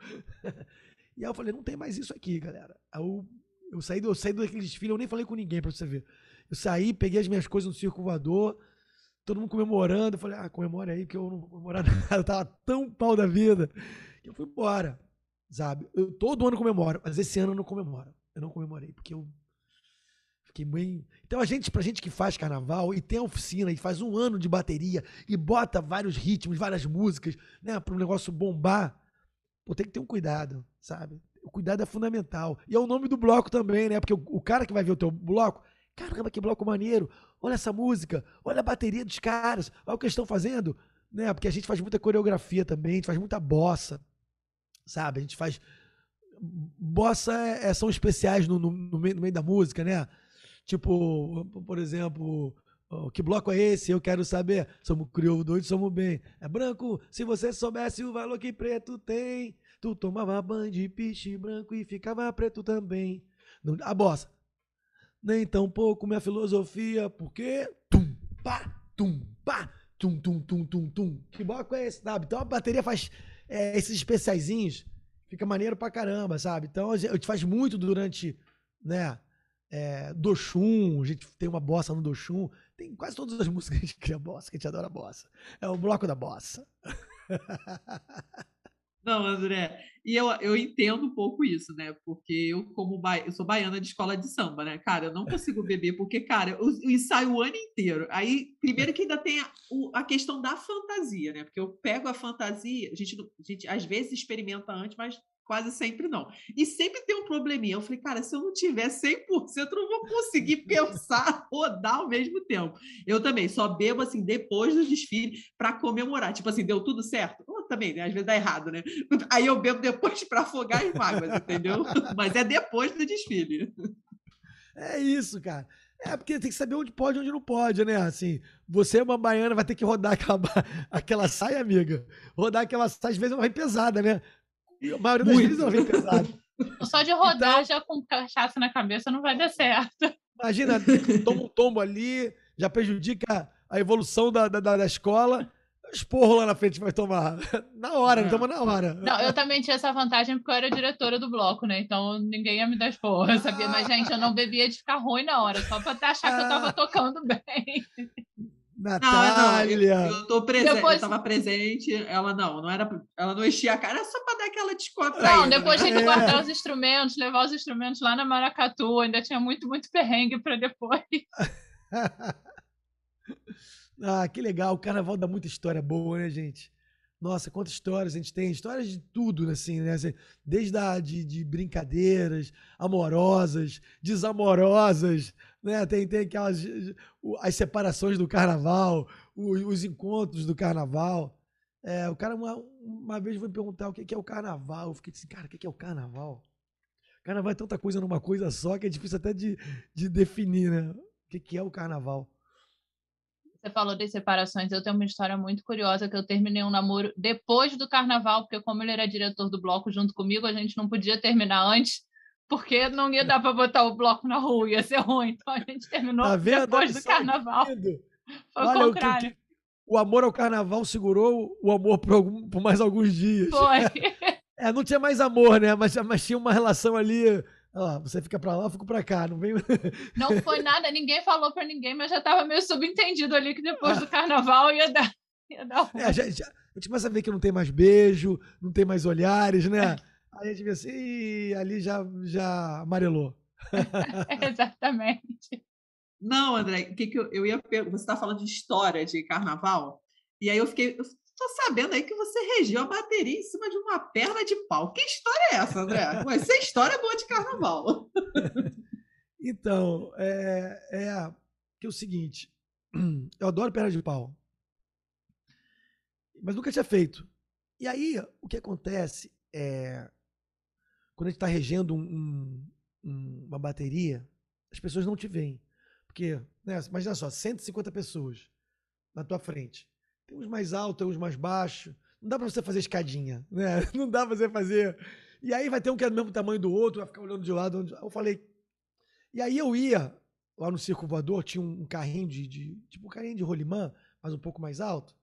e aí eu falei, não tem mais isso aqui, galera. Aí eu, eu saí, eu saí daquele desfile, eu nem falei com ninguém pra você ver. Eu saí, peguei as minhas coisas no circo voador, todo mundo comemorando. Eu falei, ah, comemore aí, que eu não comemorar nada. Eu tava tão pau da vida que eu fui embora, sabe? Eu todo ano comemoro, mas esse ano eu não comemoro. Eu não comemorei, porque eu Fiquei bem. Então a gente, pra gente que faz carnaval e tem a oficina e faz um ano de bateria e bota vários ritmos, várias músicas, né, para um negócio bombar, pô, tem que ter um cuidado, sabe? O cuidado é fundamental. E é o nome do bloco também, né? Porque o, o cara que vai ver o teu bloco, caramba, que bloco maneiro. Olha essa música, olha a bateria dos caras, olha o que eles estão fazendo, né? Porque a gente faz muita coreografia também, a gente faz muita bossa, sabe? A gente faz bossa é, é, são especiais no, no, no, meio, no meio da música, né? Tipo, por exemplo, que bloco é esse? Eu quero saber. Somos crioulo doido, somos bem. É branco, se você soubesse o valor que preto tem. Tu tomava banho de piche branco e ficava preto também. A bossa. Nem tão pouco minha filosofia, porque. Tum, pá, tum, pá, tum, tum, tum, tum, tum. Que bloco é esse, sabe? Então a bateria faz é, esses especiaizinhos. Fica maneiro pra caramba, sabe? Então a gente faz muito durante, né? é, Doxum, a gente tem uma bossa no Doxum. Tem quase todas as músicas que a gente cria bossa, que a gente adora bossa. É o bloco da bossa. Não, André, e eu, eu entendo um pouco isso, né? Porque eu, como ba... eu sou baiana de escola de samba, né? Cara, eu não consigo beber, porque, cara, eu, eu ensaio o ano inteiro. Aí, primeiro que ainda tem a, a, questão da fantasia, né? Porque eu pego a fantasia, a gente, a gente às vezes experimenta antes, mas quase sempre não. E sempre tem um probleminha. Eu falei, cara, se eu não tiver 100%, eu não vou conseguir pensar, rodar ao mesmo tempo. Eu também só bebo assim depois do desfile para comemorar. Tipo assim, deu tudo certo? Eu também, né? Às vezes dá errado, né? Aí eu bebo depois para afogar as mágoas, entendeu? Mas é depois do desfile. É isso, cara. É, porque tem que saber onde pode e onde não pode, né? Assim, você é uma baiana, vai ter que rodar aquela, aquela saia, amiga. Rodar aquela saia, às vezes vai pesada, né? A maioria das vezes ela vem pesada. Só de rodar então, já com cachaça na cabeça não vai dar certo. Imagina, toma um tombo ali, já prejudica a evolução da, da, da escola. Esporro lá na frente vai tomar. Na hora, não toma na hora. Não, eu também tinha essa vantagem porque eu era diretora do bloco, né? Então ninguém ia me dar esporro, sabia? Mas, gente, eu não bebia de ficar ruim na hora, só pra achar que eu tava tocando bem. Natália. Não, não, eu, eu tô presente, depois... eu tava presente, ela não, não era, ela não enchia a cara, era só para dar aquela descontraída. Não, depois tinha que guardar é. os instrumentos, levar os instrumentos lá na Maracatu, ainda tinha muito, muito perrengue para depois. Ah, que legal. O carnaval dá muita história boa, né, gente? Nossa, quantas histórias a gente tem. Histórias de tudo, assim, né? Assim, Desde a, de, de brincadeiras, amorosas, desamorosas, né? Tem, tem aquelas... o- As separações do carnaval, o- os encontros do carnaval. É, o cara uma, uma vez foi perguntar o que é o carnaval. Eu fiquei assim, cara, o que que é o carnaval? Carnaval é tanta coisa numa coisa só que é difícil até de, de definir, né? O que que é o carnaval? Você falou das separações. Eu tenho uma história muito curiosa que eu terminei um namoro depois do carnaval, porque como ele era diretor do bloco junto comigo, a gente não podia terminar antes, porque não ia dar para botar o bloco na rua, ia ser ruim. Então a gente terminou Tá depois do carnaval. Foi Olha, o o que- contrário. o amor ao carnaval segurou o amor por, algum- por mais alguns dias. Foi. É, não tinha mais amor, né? Mas, mas tinha uma relação ali. Você fica pra lá, eu fico pra cá. Não vem. Não foi nada, ninguém falou para ninguém, mas já estava meio subentendido ali que depois do carnaval ia dar, ia dar. É, já, já- a gente começa a ver que não tem mais beijo, não tem mais olhares, né? Aí a gente vê assim, "Ih, ali já, já amarelou. Exatamente. Não, André, o que, que eu, eu ia perguntar? Você está falando de história de carnaval, e aí eu fiquei. Eu tô sabendo aí que você regiu a bateria em cima de uma perna de pau. Que história é essa, André? Vai ser história boa de carnaval. Então, é, é que é o seguinte, eu adoro perna de pau, mas nunca tinha feito. E aí, o que acontece é, quando a gente está regendo um- um- um- uma bateria, as pessoas não te veem. Porque, né, imagina só, 150 pessoas na tua frente. Tem uns mais altos, tem uns mais baixos. Não dá pra você fazer escadinha, né? Não dá pra você fazer. E aí vai ter um que é do mesmo tamanho do outro, vai ficar olhando de lado. Eu falei. E aí eu ia lá no Circo Voador, tinha um um carrinho de, de- Tipo um carrinho de rolimã, mas um pouco mais alto.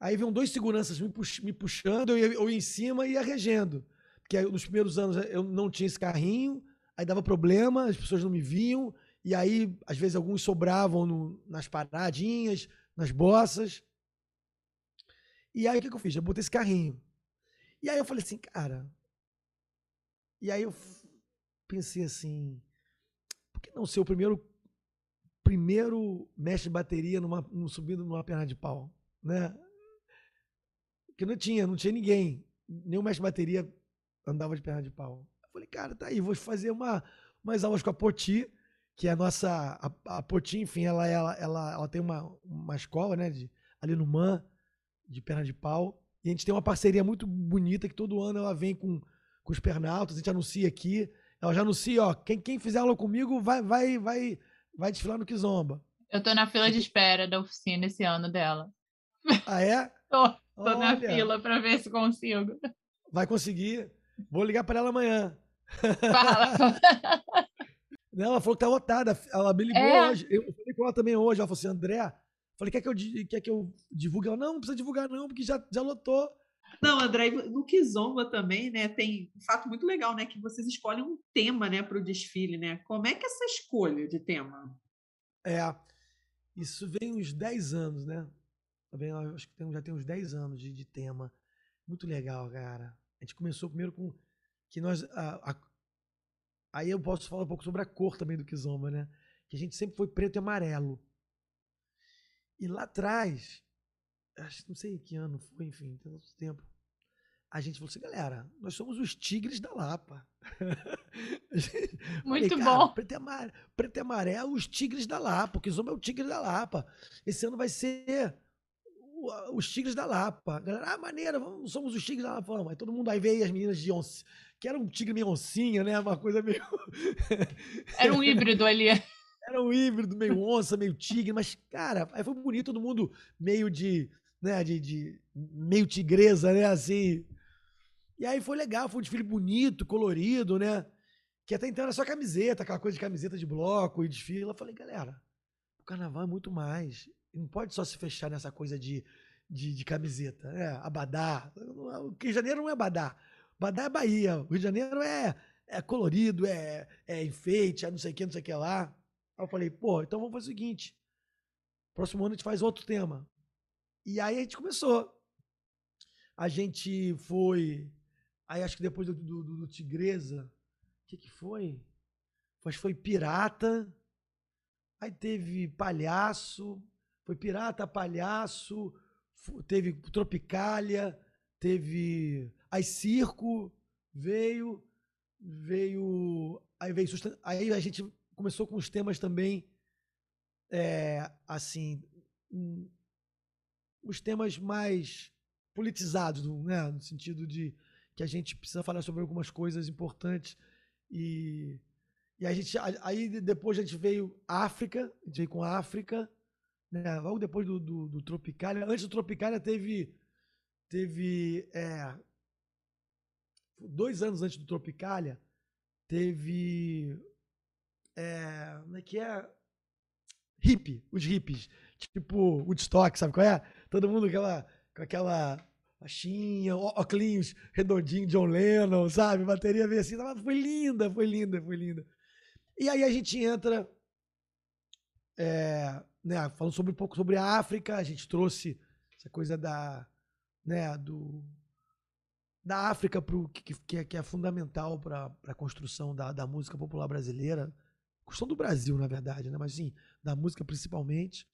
Aí vinham dois seguranças me, pux- me puxando, eu ia, eu ia em cima e ia regendo. Aí, nos primeiros anos eu não tinha esse carrinho, aí dava problema, as pessoas não me viam, e aí, às vezes, alguns sobravam no- nas paradinhas, nas bossas. E aí, o que, que eu fiz? Eu botei esse carrinho. E aí eu falei assim, cara. E aí eu pensei assim, por que não ser o primeiro primeiro mestre de bateria numa, num- subindo numa perna de pau, né? Porque não tinha, não tinha ninguém. Nenhum mestre de bateria andava de perna de pau. Eu falei, cara, tá aí, vou fazer uma, umas aulas com a Poti, que é a nossa. A, a Poti, enfim, ela, ela, ela, ela tem uma, uma escola, né? De, ali no MAN, de perna de pau. E a gente tem uma parceria muito bonita que todo ano ela vem com, com os pernaltos, a gente anuncia aqui. Ela já anuncia, ó, quem, quem fizer aula comigo vai, vai, vai, vai desfilar no Kizomba. Eu tô na fila de espera da oficina esse ano dela. Ah, é? Tô, tô na fila para ver se consigo. Vai conseguir. Vou ligar para ela amanhã. Fala. Ela falou que tá lotada. Ela me ligou É. hoje. Eu falei com ela também hoje. Ela falou assim, André, falei, quer que eu, quer que eu divulgue? Ela, não, não precisa divulgar não, porque já, já lotou. Não, André, no Kizomba também, né, tem um fato muito legal, né, que vocês escolhem um tema, né, para o desfile, né? Como é que é essa escolha de tema? É, isso vem uns 10 anos, né? Eu acho que tem- já tem uns 10 anos de, de tema. Muito legal, cara. A gente começou primeiro com que nós. a- a- aí eu posso falar um pouco sobre a cor também do Kizomba, né? Que a gente sempre foi preto e amarelo. E lá atrás, acho que não sei que ano foi, enfim, tem tanto tempo. A gente falou assim, galera, nós somos os tigres da Lapa. Gente- Muito Falei, bom. Preto e, amarelo, preto e amarelo, os tigres da Lapa. O Kizomba é o tigre da Lapa. Esse ano vai ser os tigres da Lapa. A Galera, ah, maneira, somos os tigres da Lapa. Aí todo mundo aí veio as meninas de onça, que era um tigre meio oncinha, né? Uma coisa meio. Era um híbrido ali. Era um híbrido, meio onça, meio tigre, mas, cara, aí foi bonito, todo mundo meio de, né, de, de meio tigresa, né, assim. E aí foi legal, foi um desfile bonito, colorido, né, que até então era só camiseta, aquela coisa de camiseta de bloco e desfile. Eu falei, galera, o carnaval é muito mais, não pode só se fechar nessa coisa de, de, de camiseta, né, abadá. O Rio de Janeiro não é abadá, abadá é Bahia, o Rio de Janeiro é, é colorido, é, é enfeite, é não sei o que, não sei o que lá. Aí eu falei, pô, então vamos fazer o seguinte. Próximo ano a gente faz outro tema. E aí a gente começou. A gente foi. Aí acho que depois do, do, do- Tigresa. O que, que foi? Que foi Pirata. Aí teve palhaço, foi pirata, palhaço, teve Tropicália, teve aí circo, veio, veio, aí veio aí a gente começou com os temas também, é, assim, hum, os temas mais politizados, né, no sentido de que a gente precisa falar sobre algumas coisas importantes e e a gente aí de- depois a gente veio África, a gente veio com África, né? Logo depois do, do, do Tropicália. Antes do Tropicália teve. Teve. é, dois anos antes do Tropicália, teve. É, como é que é? Hippie, os hippies. Tipo Woodstock, sabe qual é? Todo mundo aquela, com aquela baixinha, óculos redondinho, John Lennon, sabe? Bateria veio assim. Foi linda, foi linda, foi linda. E aí a gente entra é, né, falando sobre um pouco sobre a África, a gente trouxe essa coisa da, né, do, da África pro, que, que, é, que é fundamental para a construção da, da música popular brasileira, construção do Brasil, na verdade, né, mas sim, da música principalmente.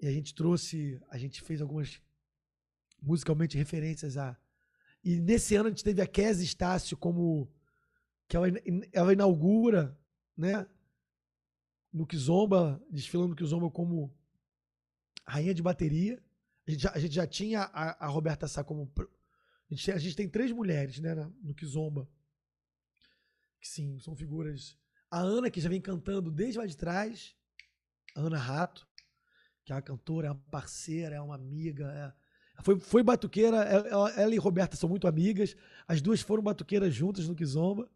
E a gente trouxe, a gente fez algumas musicalmente referências a. E nesse ano a gente teve a Kézia Estácio como. que ela, ela inaugura, né? No Kizomba, desfilando no Kizomba como rainha de bateria. A gente já, a gente já tinha a, a Roberta Sá como. A gente, a gente tem três mulheres né, no Kizomba. Que sim, são figuras. A Ana, que já vem cantando desde lá de trás. A Ana Rato, que é uma cantora, é uma parceira, é uma amiga. é- Foi, foi batuqueira, ela- ela e Roberta são muito amigas. As duas foram batuqueiras juntas no Kizomba.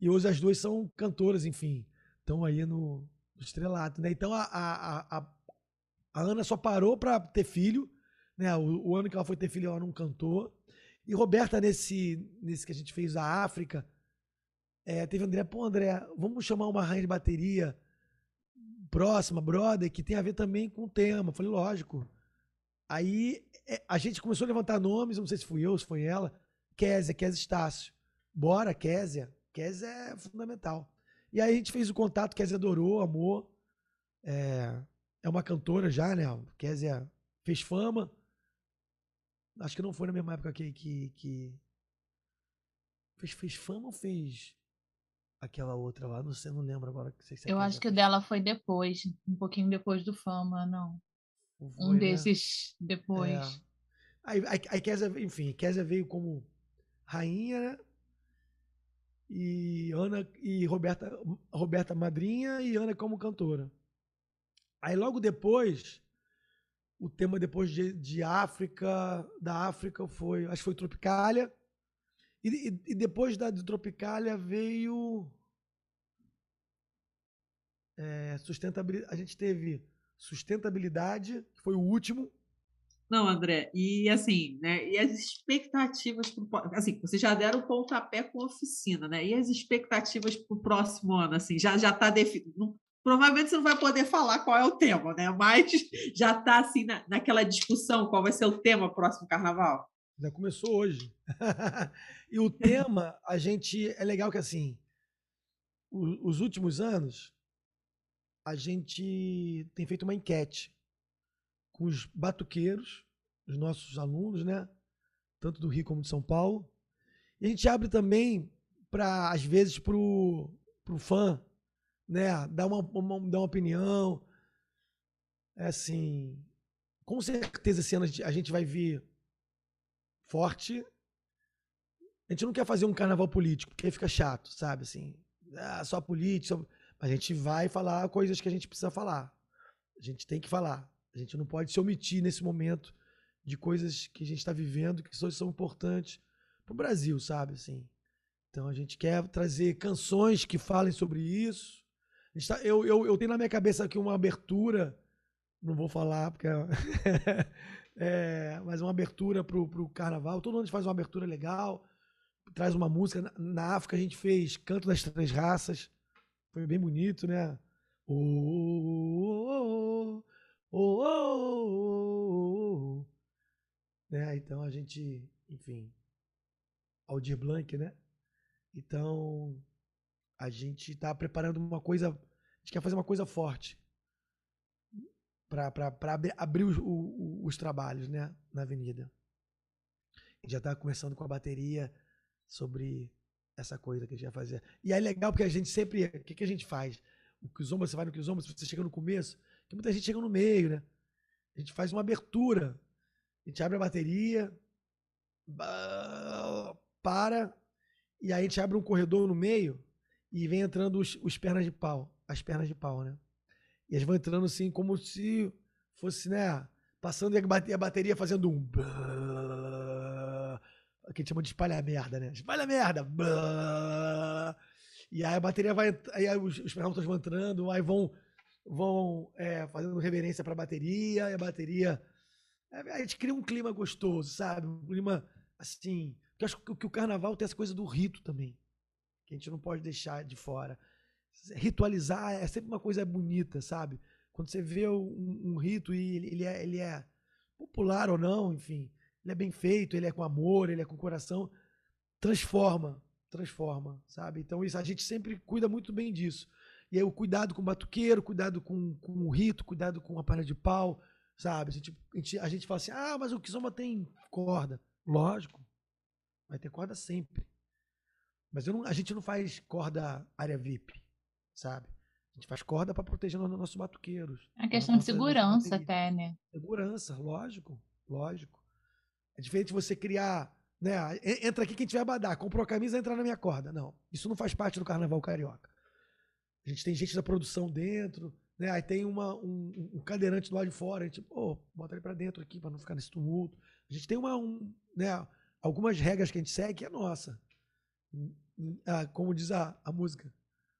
E hoje as duas são cantoras, enfim. Estão aí no, no estrelato, né? Então a, a, a, a- Ana só parou para ter filho, né? O, o ano que ela foi ter filho ela não cantou. E Roberta nesse nesse que a gente fez a África, é, teve André, pô André, vamos chamar uma rainha de bateria próxima, brother, que tem a ver também com o tema. Eu falei, lógico. Aí é, a gente começou a levantar nomes, não sei se fui eu, se foi ela. Késia, Késia Estácio. Bora, Késia. Késia é fundamental. E aí a gente fez o contato, Késia adorou, amou. É, é uma cantora já, né? Késia fez fama. Acho que não foi na mesma época que. que, que... Fez, fez fama ou fez aquela outra lá? Não sei, não lembro agora. Não sei se a Eu acho que o dela foi depois, um pouquinho depois do Fama, não. Não Um foi, né? desses depois. É. Aí, aí, aí Kézia, enfim, Kézia veio como rainha, né? E Ana e Roberta, Roberta madrinha e Ana como cantora. Aí logo depois, o tema depois de, de África, da África foi, acho que foi Tropicália. E, e- e depois da de Tropicália veio é, sustentabilidade. A gente teve sustentabilidade, que foi o último. Não, André, e assim, né? E as expectativas pro, assim, vocês já deram o pontapé com a oficina, né? E as expectativas para o próximo ano, assim, já já está definido. Provavelmente você não vai poder falar qual é o tema, né? Mas já está assim na, naquela discussão qual vai ser o tema próximo carnaval. Já começou hoje. e o tema, a gente. É legal que assim. os últimos anos, a gente tem feito uma enquete com os batuqueiros, os nossos alunos, né? Tanto do Rio como de São Paulo. E a gente abre também para, às vezes, para o fã, né? Dar uma, uma- dar uma opinião. É assim. Com certeza esse ano a gente- vai vir forte. A gente não quer fazer um carnaval político, porque aí fica chato, sabe? Assim, ah, só política. só- A gente vai falar coisas que a gente precisa falar. A gente tem que falar. A gente não pode se omitir nesse momento de coisas que a gente está vivendo que são, são importantes para o Brasil, sabe? Assim. Então a gente quer trazer canções que falem sobre isso. Tá- eu, eu, eu tenho na minha cabeça aqui uma abertura, não vou falar porque é, é, mas uma abertura pro, pro carnaval. Todo mundo faz uma abertura legal, traz uma música. Na, na África a gente fez Canto das Três Raças, foi bem bonito, né? Oh, oh, oh, oh, oh, oh. Né? Então a gente, enfim, Aldir Blanc, né? Então a gente está preparando uma coisa gente quer fazer uma coisa forte para abrir os, os, os, trabalhos né, na avenida. A gente já está conversando com a bateria sobre essa coisa que a gente vai fazer. E é legal porque a gente sempre. O que, que a gente faz? O Kizomba, você vai no Kizomba, você chega no começo, que muita gente chega no meio, né? A gente faz uma abertura. A gente abre a bateria, para, e aí a gente abre um corredor no meio e vem entrando os, os pernas de pau. As pernas de pau, né? E eles vão entrando assim, como se fosse, né? Passando e a bateria fazendo um. Que a gente chama de espalha merda, né? Espalha merda! E aí a bateria vai. Aí os, os pernaltas vão entrando, aí vão, vão é, fazendo reverência pra bateria, e a bateria. A gente cria um clima gostoso, sabe? Um clima assim. Eu acho que o carnaval tem essa coisa do rito também. Que a gente não pode deixar de fora ritualizar é sempre uma coisa bonita, sabe? Quando você vê um, um rito e ele, é, ele é popular ou não, enfim, ele é bem feito, ele é com amor, ele é com coração, transforma, transforma, sabe? Então isso a gente sempre cuida muito bem disso. E aí o cuidado com o batuqueiro, cuidado com, com o rito, cuidado com a palha de pau, sabe? A gente, a gente, a gente fala assim, ah, mas o Kizomba tem corda. Lógico, vai ter corda sempre. Mas não, a gente não faz corda área VIP sabe? A gente faz corda para proteger os nossos batuqueiros. É questão de segurança até, né? Segurança, lógico, lógico. É diferente você criar, né? Entra aqui quem tiver badar, comprou a camisa, entra na minha corda. Não, isso não faz parte do carnaval carioca. A gente tem gente da produção dentro, né? Aí tem uma, um, um cadeirante do lado de fora, a gente, pô, bota ele para dentro aqui para não ficar nesse tumulto. A gente tem uma, um, né? Algumas regras que a gente segue que é nossa. Hum, hum, ah, como diz a, a música,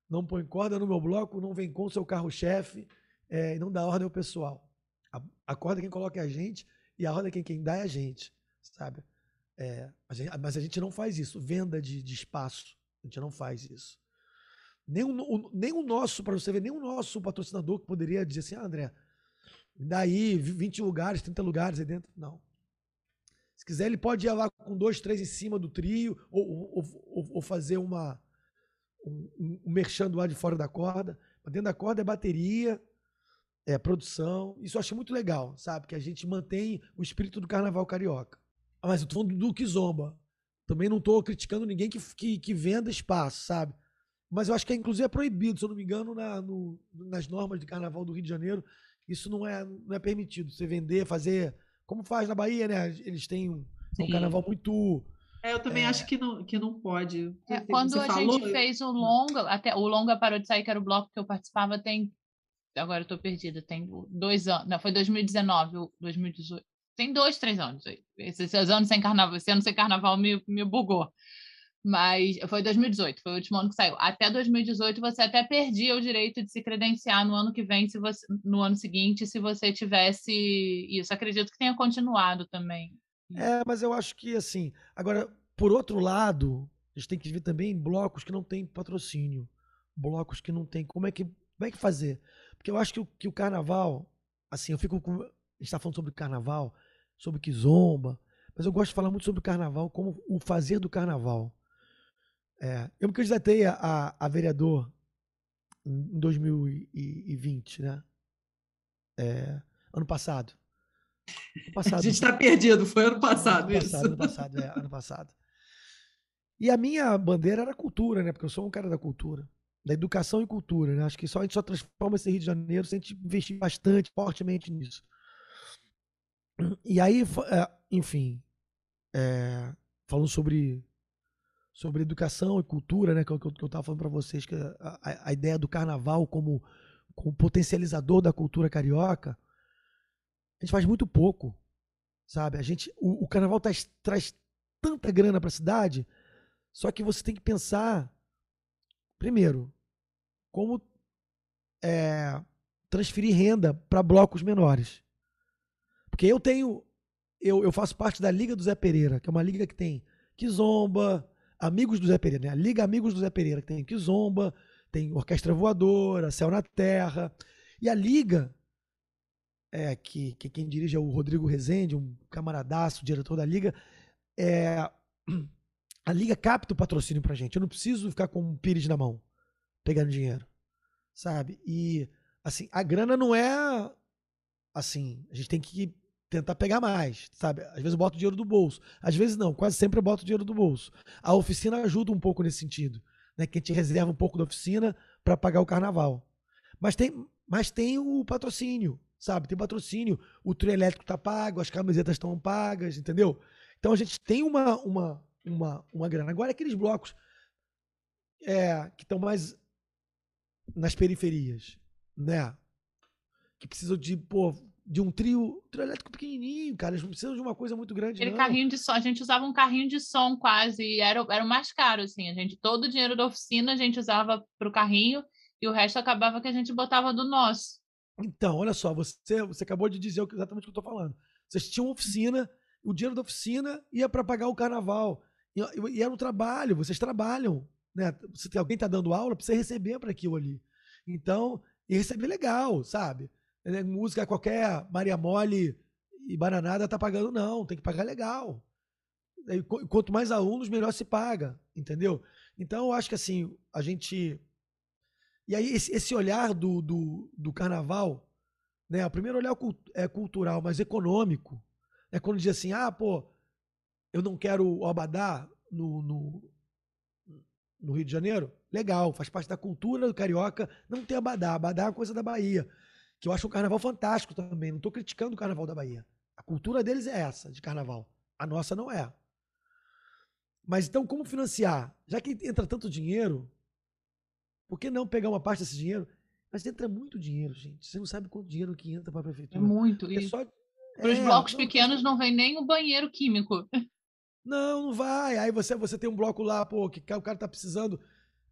não põe corda no meu bloco, não vem com seu carro-chefe é, e não dá ordem ao pessoal. A, a, corda quem coloca é a gente e a ordem quem, quem dá é a gente, sabe? É, mas a gente não faz isso. Venda de, de espaço, a gente não faz isso. Nem o, nem o nosso, para você ver, nem o nosso patrocinador que poderia dizer assim, ah, André, daí 20 lugares, 30 lugares aí dentro. Não. Se quiser, ele pode ir lá com dois, três em cima do trio, ou, ou, ou, ou fazer uma, um, um merchan do lado de fora da corda. Dentro da corda é bateria, é produção. Isso eu acho muito legal, sabe? Que a gente mantém o espírito do carnaval carioca. Ah, mas eu tô falando do Kizomba. Também não tô criticando ninguém que, que, que, venda espaço, sabe? Mas eu acho que é, inclusive é proibido, se eu não me engano, na, no, nas normas de carnaval do Rio de Janeiro, isso não é, não é permitido. Você vender, fazer. Como faz na Bahia, né? Eles têm um, um carnaval muito é, eu também é... acho que não, que não pode. É, quando Você a falou, gente fez o longa, até o longa parou de sair, que era o bloco que eu participava, tem. Agora eu tô perdida, tem dois anos. Não, foi 2019, 2018. Tem dois, três anos. Esses anos sem carnaval, esse ano sem carnaval me, me bugou. Mas foi 2018, foi o último ano que saiu. Até 2018 você até perdia o direito de se credenciar no ano que vem, se você, no ano seguinte, se você tivesse isso. Acredito que tenha continuado também. É, mas eu acho que assim. Agora, por outro lado, a gente tem que ver também blocos que não têm patrocínio. Blocos que não tem. Como é que, como é que fazer? Porque eu acho que o, que o carnaval. Assim, eu fico com. A gente está falando sobre carnaval, sobre Kizomba, mas eu gosto de falar muito sobre o carnaval como o fazer do carnaval. É, eu me candidatei a, a, vereador em 2020, né? É, ano passado. Passado. A gente está perdido, foi ano passado, ano passado, Ano passado, é, ano passado. E a minha bandeira era cultura, né? Porque eu sou um cara da cultura, da educação e cultura, né? Acho que só a gente só transforma esse Rio de Janeiro se a gente investir bastante, fortemente nisso. E aí, é, enfim, é, falando sobre sobre educação e cultura, né? Que, é eu, que eu tava falando para vocês, que a, a, ideia do carnaval como, como potencializador da cultura carioca a gente faz muito pouco, sabe? A gente, o, o carnaval traz, traz tanta grana para a cidade, só que você tem que pensar, primeiro, como é, transferir renda para blocos menores. Porque eu tenho, eu, eu faço parte da Liga do Zé Pereira, que é uma liga que tem Kizomba, Amigos do Zé Pereira, né? Liga Amigos do Zé Pereira, que tem Kizomba, tem Orquestra Voadora, Céu na Terra. E a Liga é, que, que quem dirige é o Rodrigo Rezende, um camaradaço, diretor da Liga, é, a Liga capta o patrocínio pra gente. Eu não preciso ficar com um pires na mão, pegando dinheiro. sabe? E, assim, a grana não é. Assim, a gente tem que tentar pegar mais, sabe? Às vezes eu boto dinheiro do bolso, às vezes não, quase sempre eu boto dinheiro do bolso. A oficina ajuda um pouco nesse sentido, né? Que a gente reserva um pouco da oficina para pagar o carnaval. Mas tem, mas tem o patrocínio, sabe? Tem patrocínio, o trio elétrico tá pago, as camisetas estão pagas, entendeu? Então a gente tem uma, uma, uma, uma grana. Agora, aqueles blocos é, que estão mais nas periferias, né? Que precisam de, pô, de um trio, trio elétrico pequenininho, cara. Eles não precisam de uma coisa muito grande, Aquele não. carrinho de som, a gente usava um carrinho de som quase, e era, era o mais caro, assim. A gente, todo o dinheiro da oficina a gente usava para o carrinho e o resto acabava que a gente botava do nosso. Então, olha só, você, você acabou de dizer exatamente o que eu tô falando. Vocês tinham oficina, o dinheiro da oficina ia para pagar o carnaval. E, e era um trabalho, vocês trabalham. Né? Se alguém tá dando aula, precisa receber para aquilo ali. Então, e receber legal, sabe? Né, Música qualquer, Maria Mole e Bananada tá pagando, não, tem que pagar legal. E qu- Quanto mais alunos, melhor se paga, entendeu? Então, eu acho que assim, a gente. E aí, esse, olhar do, do, do carnaval, né? O primeiro olhar é cultural, mas econômico. É quando diz assim, ah, pô, eu não quero o Abadá no, no, no Rio de Janeiro. Legal, faz parte da cultura do carioca não ter Abadá. Abadá é uma coisa da Bahia. Que eu acho um carnaval fantástico também. Não estou criticando o carnaval da Bahia. A cultura deles é essa, de carnaval. A nossa não é. Mas então, como financiar? Já que entra tanto dinheiro, por que não pegar uma parte desse dinheiro? Mas entra muito dinheiro, gente. Você não sabe quanto dinheiro que entra para a É prefeitura. muito. É só- para os é, blocos não, pequenos não vem nem o banheiro químico. Não, não vai. Aí você, você tem um bloco lá, pô, que o cara tá precisando.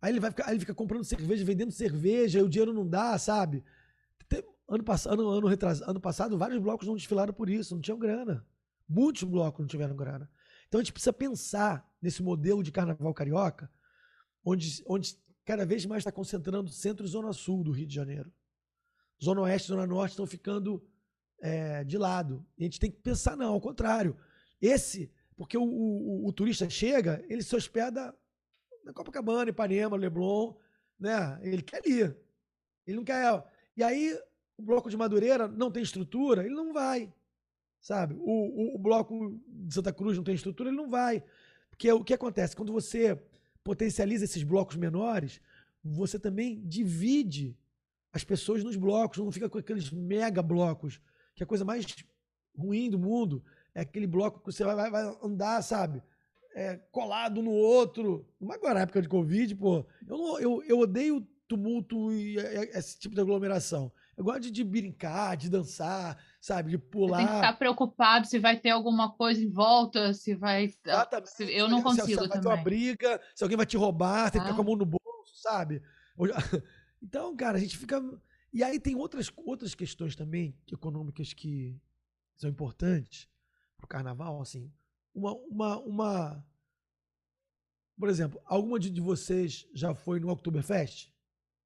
Aí ele vai ficar, aí ele fica comprando cerveja, vendendo cerveja, e o dinheiro não dá, sabe? Ano passado, ano, ano, retras- ano passado, vários blocos não desfilaram por isso, não tinham grana. Muitos blocos não tiveram grana. Então a gente precisa pensar nesse modelo de carnaval carioca, onde, onde cada vez mais está concentrando centro e zona sul do Rio de Janeiro. Zona oeste e zona norte estão ficando é, de lado. E a gente tem que pensar, não, ao contrário. Esse, porque o, o- o turista chega, ele se hospeda na Copacabana, Ipanema, Leblon, né? Ele quer ir. Ele não quer. E aí, o bloco de Madureira não tem estrutura, ele não vai. Sabe? O, o- o bloco de Santa Cruz não tem estrutura, ele não vai. Porque o que acontece? Quando você potencializa esses blocos menores, você também divide as pessoas nos blocos, não fica com aqueles mega blocos, que é a coisa mais ruim do mundo. É aquele bloco que você vai, vai- andar, sabe? É, colado no outro. Mas agora, época de Covid, pô, eu, não- eu, eu odeio tumulto e é, é, esse tipo de aglomeração. Eu gosto de, brincar, de dançar, sabe? De Você pular. tem que ficar preocupado se vai ter alguma coisa em volta, se vai. Exatamente. se- Eu não Se- se- consigo se vai ter uma briga, se alguém vai te roubar, você tem que ficar Ah. com a mão no bolso, sabe? Então, cara, a gente fica. E aí tem outras, outras questões também econômicas que são importantes pro carnaval, assim. Uma, uma, uma... Por exemplo, alguma de vocês já foi no Oktoberfest?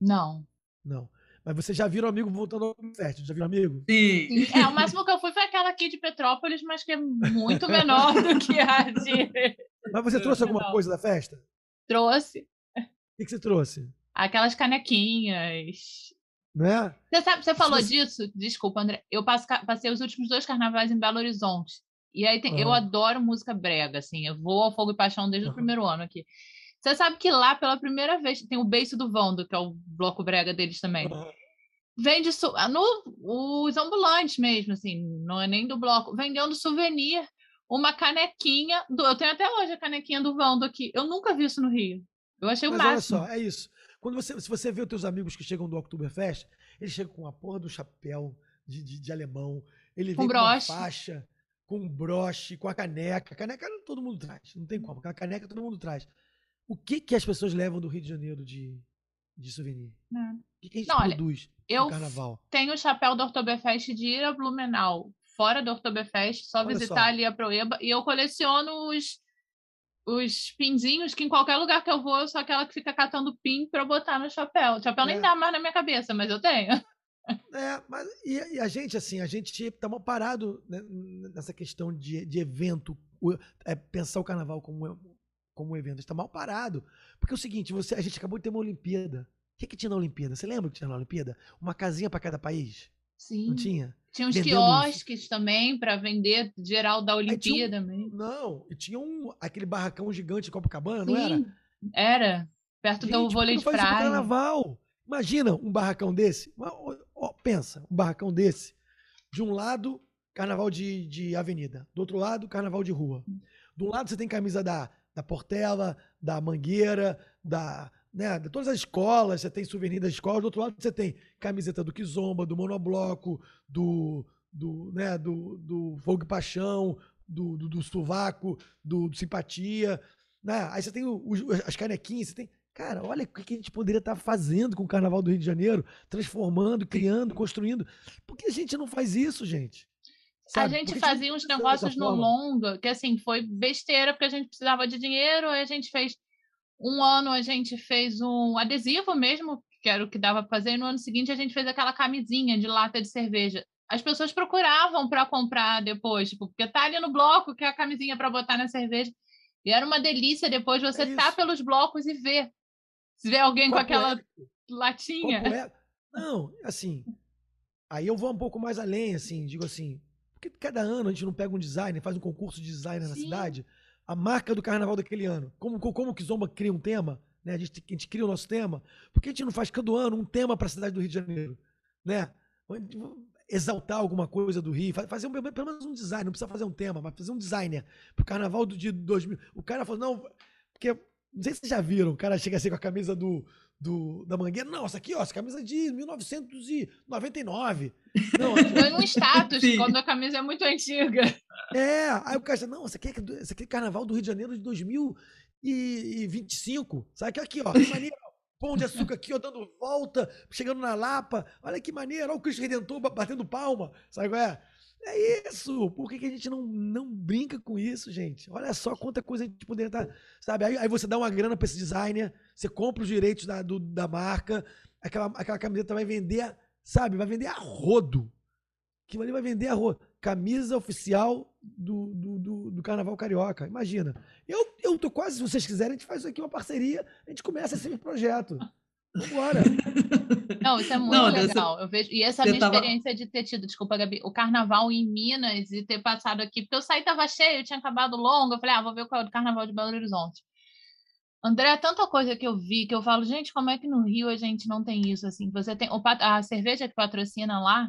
Não. Não. Mas vocês já viram amigo voltando ao Oktoberfest? Já viram amigo? Sim. É, o máximo que eu fui foi aquela aqui de Petrópolis, mas que é muito menor do que a de. Mas você trouxe alguma coisa da festa? Trouxe O que, que você trouxe? aquelas canequinhas. Né? Você sabe, você falou você- disso? Desculpa, André. Eu passo- passei os últimos dois carnavais em Belo Horizonte. E aí tem- eu Aham. adoro música brega, assim. Eu vou ao Fogo e Paixão desde o Aham. primeiro ano aqui. Você sabe que lá, pela primeira vez, tem o Beijo do Vando, que é o bloco brega deles também. Vende su- ah, no, os ambulantes mesmo, assim, não é nem do bloco, vendendo souvenir, uma canequinha. Do, eu tenho até hoje a canequinha do Vando aqui. Eu nunca vi isso no Rio. Eu achei o Mas olha máximo. só, é isso. Quando você, se você vê os teus amigos que chegam do Oktoberfest, eles chegam com a porra do chapéu de, de, de alemão, ele Com vem com uma broche. faixa, com broche, com a caneca. A caneca todo mundo traz, não tem como. A caneca todo mundo traz. O que que as pessoas levam do Rio de Janeiro de, de souvenir? O que, que a gente Não, olha, produz eu no carnaval? Tenho o chapéu do Oktoberfest de ir a Blumenau, fora do Oktoberfest, só Olha visitar só. ali a Proeba. E eu coleciono os, os pinzinhos que em qualquer lugar que eu vou, eu sou aquela que fica catando pin pra botar no chapéu. O chapéu nem É. dá mais na minha cabeça, mas eu tenho. É, mas e, a gente, assim, a gente tá mal parado né, nessa questão de, de evento, é, pensar o carnaval como, como um evento. A gente tá mal parado. Porque é o seguinte, você, a gente acabou de ter uma Olimpíada. que, que tinha na Olimpíada? Você lembra que tinha na Olimpíada? Uma casinha para cada país? Sim. Não tinha? Tinha uns Vendendo- quiosques também para vender geral da um- Olimpíada mesmo. Não, e tinha um, aquele barracão gigante em Copacabana, não era? Sim, era. Perto Gente, do vôlei de faz isso praia. carnaval. Imagina um barracão desse. Ó, ó, pensa, um barracão desse. De um lado, carnaval de, de avenida. Do outro lado, carnaval de rua. De um lado você tem camisa da, da Portela, da Mangueira, da, né, de todas as escolas, você tem souvenir das escolas. Do outro lado você tem camiseta do Kizomba, do Monobloco, do, do, né, do, do Fogo e Paixão, do, do, do Sovaco, do, do Simpatia. Né? Aí você tem os- as canequinhas, você tem. Cara, olha o que que a gente poderia estar fazendo com o Carnaval do Rio de Janeiro, transformando, criando, construindo. Por que a gente não faz isso, gente? A Sabe? Por gente que fazia uns negócios no longa, que assim, foi besteira, porque a gente precisava de dinheiro, aí a gente fez. Um ano a gente fez um adesivo mesmo, que era o que dava para fazer, e no ano seguinte a gente fez aquela camisinha de lata de cerveja. As pessoas procuravam para comprar depois, tipo, porque tá ali no bloco, que é a camisinha para botar na cerveja. E era uma delícia depois você É tá pelos blocos e ver. Se vê alguém com aquela latinha. É- Não, assim. Aí eu vou um pouco mais além, assim, digo assim. Porque cada ano a gente não pega um designer, faz um concurso de designer na cidade, a marca do carnaval daquele ano. Como, co- como o Kizomba cria um tema, né? A gente, a gente cria o nosso tema. Por que a gente não faz cada ano um tema para a cidade do Rio de Janeiro? Né? Exaltar alguma coisa do Rio, fa- fazer um, pelo menos um design, não precisa fazer um tema, mas fazer um designer pro carnaval do de 2000. O cara falou, não, porque não sei se vocês já viram, o cara chega assim com a camisa do, do, da Mangueira. Não, essa aqui, ó, essa camisa é de 1999. Não, Foi um status, Sim. quando a camisa é muito antiga. é. Aí o cara fala, não, essa aqui, é, essa aqui é carnaval do Rio de Janeiro de 2025. Sabe que aqui, ó, que maneiro. Pão de açúcar aqui, ó, dando volta, chegando na Lapa. Olha que maneiro, olha o Cristo Redentor ba- batendo palma. Sabe qual é? É isso. Por que, que a gente não, não brinca com isso, gente? Olha só quanta coisa a gente poderia estar. Sabe? Aí, aí você dá uma grana pra esse designer, você compra os direitos da, do- da marca, aquela, aquela camiseta vai vender, sabe? Vai vender a rodo. Aquilo ali vai vender a rodo. Camisa oficial do, do, do, do Carnaval Carioca. Imagina. Eu, eu tô quase, se vocês quiserem, a gente faz aqui uma parceria, a gente começa esse projeto. Vambora. Não, isso é muito Não, legal. Eu vejo, e essa você minha tava- experiência de ter tido, desculpa, Gabi, o carnaval em Minas e ter passado aqui, porque eu saí tava cheio, tinha acabado longo, eu falei, ah, vou ver qual é o carnaval de Belo Horizonte. André, é tanta coisa que eu vi que eu falo, gente, como é que no Rio a gente não tem isso assim? Você tem a cerveja que patrocina lá,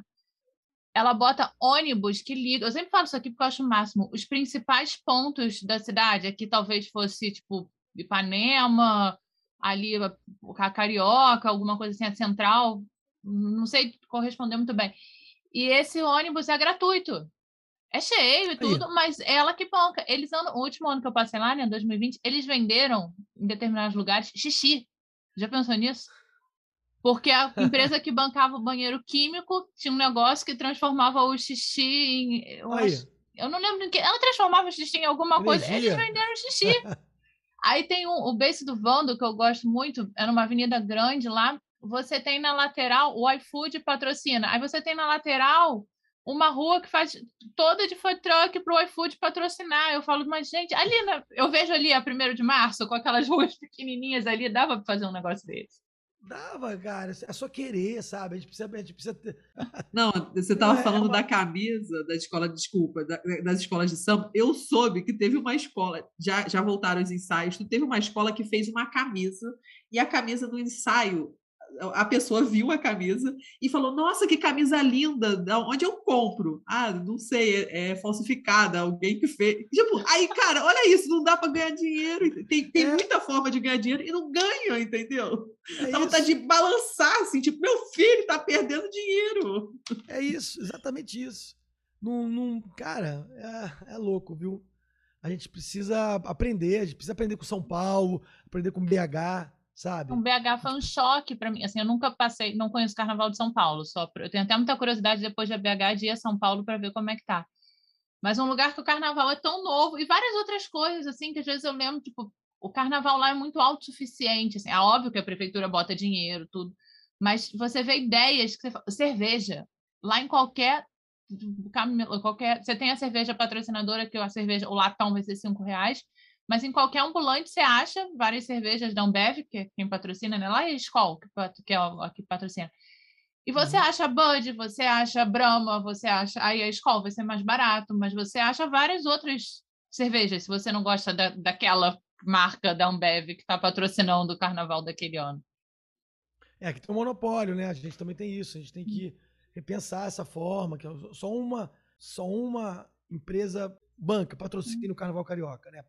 ela bota ônibus que liga. Eu sempre falo isso aqui porque eu acho o máximo. Os principais pontos da cidade, aqui talvez fosse tipo Ipanema, ali a Carioca, alguma coisa assim, a Central, não sei corresponder muito bem. E esse ônibus é gratuito. É cheio e tudo, mas é ela que banca. Eles andam, o último ano que eu passei lá, né, 2020, eles venderam em determinados lugares xixi. Já pensou nisso? Porque a empresa que bancava o banheiro químico tinha um negócio que transformava o xixi em. Eu, Aí. acho- eu não lembro em que. Ela transformava o xixi em alguma coisa. Eles Energia. venderam xixi. Aí tem um, o beijo do Vando, que eu gosto muito, é numa avenida grande lá. Você tem na lateral, o iFood patrocina. Aí você tem na lateral uma rua que faz toda de food truck para o iFood patrocinar. Eu falo, mas gente, ali, na- eu vejo ali a 1 de março, com aquelas ruas pequenininhas ali, dava para fazer um negócio desse. Dava, cara. É só querer, sabe? A gente precisa, a gente precisa ter. Não, você estava É, falando uma- da camisa da escola, desculpa, da- das escolas de samba. Eu soube que teve uma escola, já, já voltaram os ensaios, teve uma escola que fez uma camisa, e a camisa do ensaio, a pessoa viu a camisa e falou: Nossa, que camisa linda, da onde eu compro? Ah, não sei, é, é falsificada, alguém que fez. Tipo, aí, cara, olha isso, não dá para ganhar dinheiro. Tem, tem É. muita forma de ganhar dinheiro e não ganha, entendeu? É Dá vontade isso, de balançar, assim, tipo, meu filho tá perdendo dinheiro. é isso, exatamente isso. Não, não, cara, é, é louco, viu? A gente precisa aprender, a gente precisa aprender com São Paulo, aprender com BH, sabe? Um BH foi um choque para mim. Assim, eu nunca passei, não conheço o Carnaval de São Paulo. Só pra- eu tenho até muita curiosidade depois de BH de ir a São Paulo para ver como é que tá. Mas um lugar que o Carnaval é tão novo e várias outras coisas assim que às vezes eu lembro, tipo, o Carnaval lá é muito autossuficiente. Assim, é óbvio que a prefeitura bota dinheiro, tudo, mas você vê ideias que você cerveja lá em qualquer cam- qualquer você tem a cerveja patrocinadora que a cerveja o latão vai ser cinco reais Mas em qualquer ambulante você acha várias cervejas da Ambev, que é quem patrocina, né? Lá é a Skol, que, é a que patrocina. E você uhum. acha Bud, você acha Brahma, você acha. Aí a Skol vai ser mais barato, mas você acha várias outras cervejas, se você não gosta da, daquela marca da Ambev que está patrocinando o carnaval daquele ano. É, que tem um monopólio, né? A gente também tem isso. A gente tem que repensar essa forma, que é só uma, só uma empresa banca patrocina o Carnaval Carioca, né?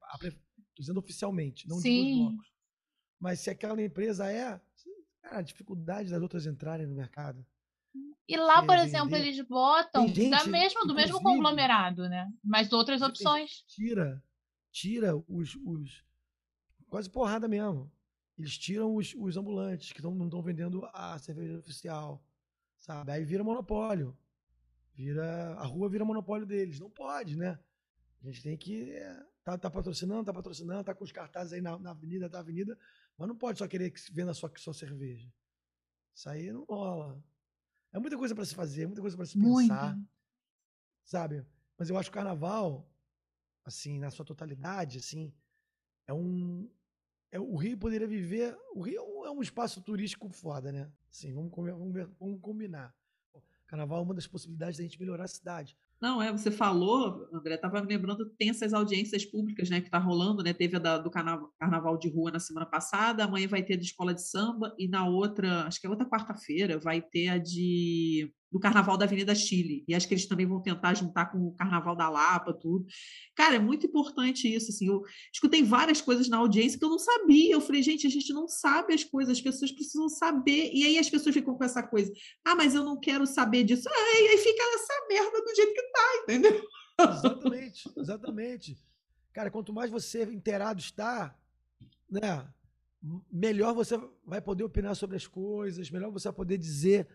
Estou dizendo oficialmente, não Sim. digo os blocos. Mas se aquela empresa é, cara, a dificuldade das outras entrarem no mercado. E lá, por exemplo, vender. eles botam gente, da mesmo, do mesmo conglomerado, né? Mas outras opções. Tira, tira os, os. Quase porrada mesmo. Eles tiram os, os ambulantes que tão, não estão vendendo a cerveja oficial. Sabe? Aí vira monopólio. Vira. A rua vira monopólio deles. Não pode, né? A gente tem que. É, tá, tá patrocinando, tá patrocinando, tá com os cartazes aí na, na avenida, da avenida, mas não pode só querer que venda só, só cerveja. Isso aí não rola. É muita coisa para se fazer, muita coisa para se pensar. Muito. Sabe? Mas eu acho que o carnaval, assim, na sua totalidade, assim, é um. É, o Rio poderia viver. O Rio é um espaço turístico foda, né? Assim, vamos, vamos, vamos combinar. O carnaval é uma das possibilidades da gente melhorar a cidade. Não, é, você falou, André, estava me lembrando, tem essas audiências públicas, né, que está rolando, né, teve a da, do carnaval, de rua na semana passada, amanhã vai ter a de escola de samba, e na outra, acho que é outra quarta-feira, vai ter a de do Carnaval da Avenida Chile. E acho que eles também vão tentar juntar com o Carnaval da Lapa, tudo. Cara, é muito importante isso. Assim, eu escutei várias coisas na audiência que eu não sabia. Eu falei, gente, a gente não sabe as coisas, as pessoas precisam saber. E aí as pessoas ficam com essa coisa: ah, mas eu não quero saber disso. Ah, e aí fica essa merda do jeito que tá, entendeu? Exatamente, exatamente. Cara, quanto mais você inteirado está, né? Melhor você vai poder opinar sobre as coisas, melhor você vai poder dizer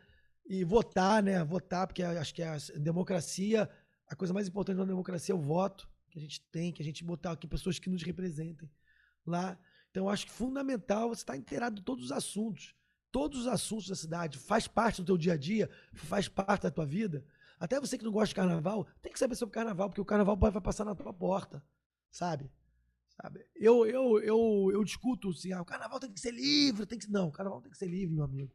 e votar, né? Votar, porque acho que a democracia, a coisa mais importante da democracia é o voto que a gente tem, que a gente botar aqui pessoas que nos representem lá. Então, acho que fundamental você estar inteirado de todos os assuntos. Todos os assuntos da cidade faz parte do teu dia a dia, faz parte da tua vida. Até você que não gosta de carnaval, tem que saber sobre o carnaval, porque o carnaval vai passar na tua porta, sabe? sabe? Eu, eu, eu, eu discuto assim, ah, o carnaval tem que ser livre, tem que Não, o carnaval tem que ser livre, meu amigo.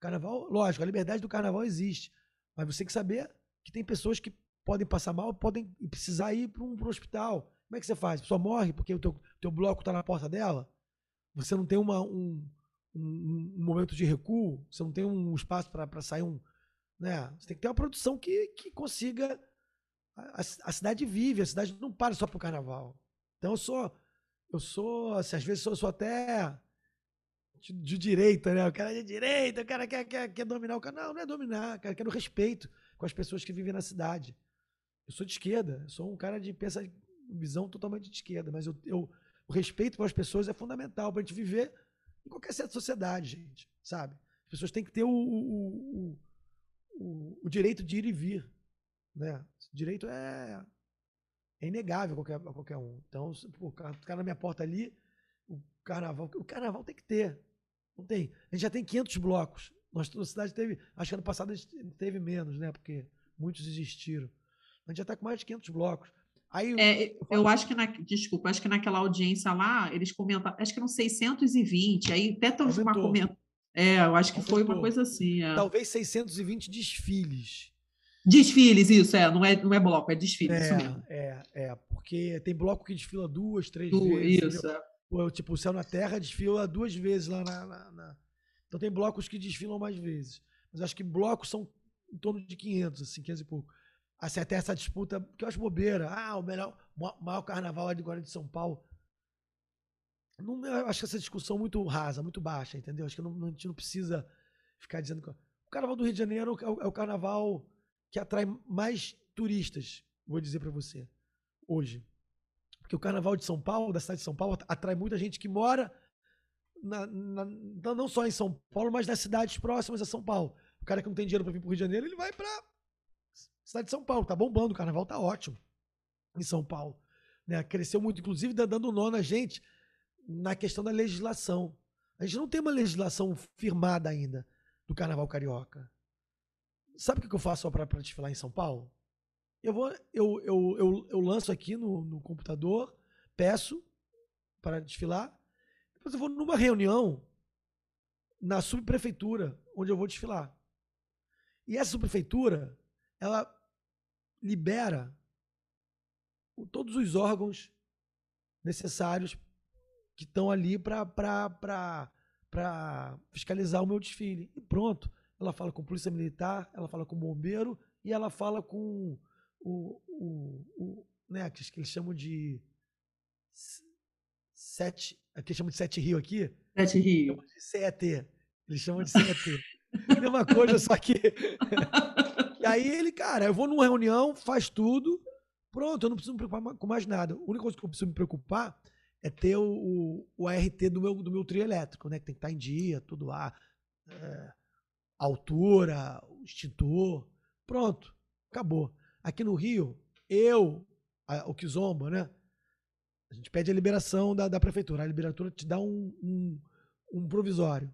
Carnaval, lógico, a liberdade do carnaval existe. Mas você tem que saber que tem pessoas que podem passar mal, podem precisar ir para um, um, hospital. Como é que você faz? A pessoa morre porque o teu, teu bloco está na porta dela? Você não tem uma, um, um, um, momento de recuo? Você não tem um espaço para sair um. Né? Você tem que ter uma produção que, que consiga. A, a cidade vive, a cidade não para só para o carnaval. Então eu sou. Eu sou, assim, às vezes eu sou até de direita, né? O cara é de direita, o cara quer, quer, quer dominar o cara. Não, não é dominar, cara, quero respeito com as pessoas que vivem na cidade. Eu sou de esquerda, sou um cara de pensa, visão totalmente de esquerda, mas eu, eu o respeito pelas pessoas é fundamental para a gente viver em qualquer certa sociedade, gente, sabe? As pessoas têm que ter o, o, o, o direito de ir e vir, né? Esse direito é, é inegável a qualquer, a qualquer um. Então, o cara, o cara na minha porta ali, o carnaval, o carnaval tem que ter. Não tem. A gente já tem 500 blocos. Nossa cidade teve, acho que ano passado teve menos, né? Porque muitos existiram. A gente já está com mais de 500 blocos. Aí, é, eu, acho que, na, desculpa, acho que naquela audiência lá, eles comentaram, acho que eram 620, aí até estão uma comenta. É, eu acho que Aumentou. foi uma coisa assim. É. Talvez 620 desfiles. Desfiles, isso, é, não é, não é bloco, é desfile, é. É, é, porque tem bloco que desfila duas, três du vezes. Isso, é tipo, o Céu na Terra desfila duas vezes lá na, na, na, Então tem blocos que desfilam mais vezes. Mas acho que blocos são em torno de 500, assim, 500 e pouco. Assim, até essa disputa, que eu acho bobeira. Ah, o melhor, o maior carnaval agora de São Paulo. Não, eu acho que essa discussão é muito rasa, muito baixa, entendeu? Acho que não, a gente não precisa ficar dizendo que. O carnaval do Rio de Janeiro é o, é carnaval que atrai mais turistas, vou dizer para você, hoje que o Carnaval de São Paulo, da cidade de São Paulo, atrai muita gente que mora na, na, não só em São Paulo, mas nas cidades próximas a São Paulo. O cara que não tem dinheiro para vir para o Rio de Janeiro, ele vai para cidade de São Paulo. Tá bombando, o Carnaval tá ótimo em São Paulo. Né? Cresceu muito, inclusive dando nó na gente na questão da legislação. A gente não tem uma legislação firmada ainda do Carnaval Carioca. Sabe o que eu faço para te falar em São Paulo? Eu vou, eu, eu, eu, eu lanço aqui no, no computador, peço para desfilar. Depois eu vou numa reunião na subprefeitura, onde eu vou desfilar. E essa subprefeitura, ela libera todos os órgãos necessários que estão ali para fiscalizar o meu desfile. E pronto. Ela fala com polícia militar, ela fala com bombeiro e ela fala com o, o, o né, que eles chamam de sete, aqui chamam de sete rio aqui. Sete rio. CET. Eles chamam de CET. Mesma coisa, só que. e aí ele, cara, eu vou numa reunião, faz tudo, pronto, eu não preciso me preocupar com mais nada. A única coisa que eu preciso me preocupar é ter o, o, o ART do meu, do meu trio elétrico, né? Que tem que estar em dia, tudo lá. É, altura, o extintor. Pronto, acabou. Aqui no Rio, eu, a, o Kizomba, né? A gente pede a liberação da, da prefeitura. A liberatura te dá um, um, um provisório.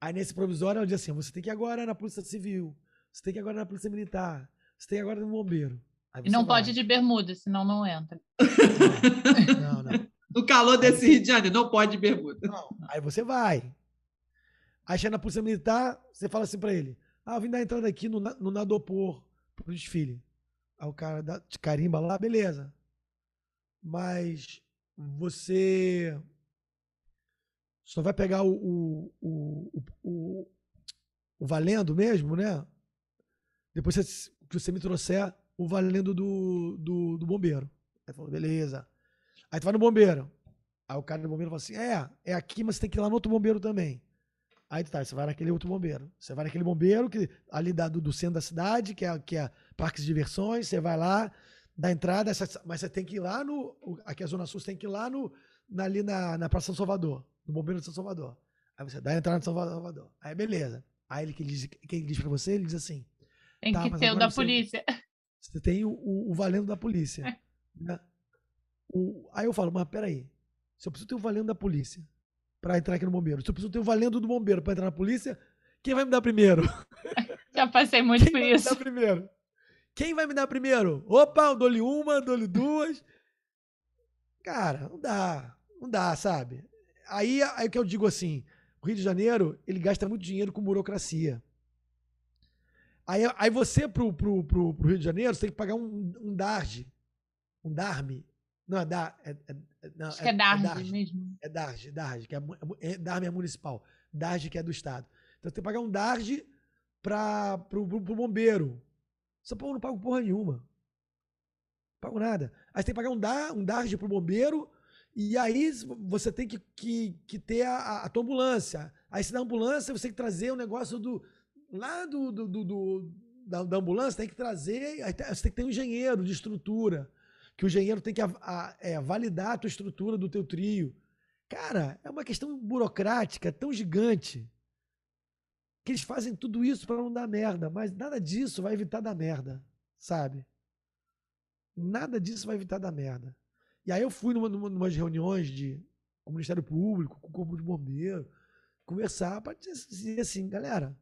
Aí nesse provisório ela diz assim: você tem que ir agora na Polícia Civil, você tem que ir agora na Polícia Militar, você tem que ir agora no Bombeiro. E não vai. pode de bermuda, senão não entra. Não, não. não. No calor desse Rio de Janeiro, não pode de bermuda. Não. Aí você vai. Aí chega na Polícia Militar, você fala assim pra ele: Ah, eu vim dar entrada aqui no, no Nadopor pro desfile. Aí o cara dá, te carimba lá, beleza. Mas você só vai pegar o, o, o, o, o valendo mesmo, né? Depois que você me trouxer o valendo do, do, do bombeiro. Aí falou, beleza. Aí tu vai no bombeiro. Aí o cara do bombeiro fala assim: é, é aqui, mas você tem que ir lá no outro bombeiro também. Aí tá, você vai naquele outro bombeiro. Você vai naquele bombeiro que ali da, do, do centro da cidade, que é, que é parques de diversões, você vai lá, dá entrada, mas você tem que ir lá no. Aqui é a Zona Sul, você tem que ir lá no, ali na, na Praça São Salvador, no bombeiro de São Salvador. Aí você dá a entrada no São Salvador. Aí beleza. Aí ele que diz, que ele diz pra você, ele diz assim. Tem tá, que ter o da você, polícia. Você tem o, o, o valendo da polícia. né? o, aí eu falo, mas peraí. Se eu preciso ter o valendo da polícia para entrar aqui no bombeiro, se eu preciso ter o valendo do bombeiro para entrar na polícia, quem vai me dar primeiro? Já passei muito quem por vai isso. Me dar primeiro? Quem vai me dar primeiro? Opa, eu dou-lhe uma, dou-lhe duas. Cara, não dá. Não dá, sabe? Aí, aí que eu digo assim, o Rio de Janeiro, ele gasta muito dinheiro com burocracia. Aí, aí você, pro, pro, pro, pro Rio de Janeiro, você tem que pagar um, um DARG. Um DARME. Não, é, dar, é, é, não, Acho é, que é DARG, é DARG mesmo. É DARG, DARG, que é, é, DARME é municipal. DARG que é do Estado. Então você tem que pagar um DARG para pro, pro, pro bombeiro. São Paulo não paga porra nenhuma. Não pago nada. Aí você tem que pagar um, dar, um DARG pro bombeiro e aí você tem que, que, que ter a, a, tua ambulância. Aí se da ambulância, você tem que trazer o um negócio do. Lá do, do, do, do da, da, ambulância, tem que trazer. Você tem que ter um engenheiro de estrutura. Que o engenheiro tem que a, a, é, validar a tua estrutura do teu trio. Cara, é uma questão burocrática tão gigante que eles fazem tudo isso para não dar merda, mas nada disso vai evitar dar merda, sabe? Nada disso vai evitar dar merda. E aí eu fui numa, numa, numas reuniões de, com o Ministério Público, com o Corpo de Bombeiro, conversar para dizer assim, galera,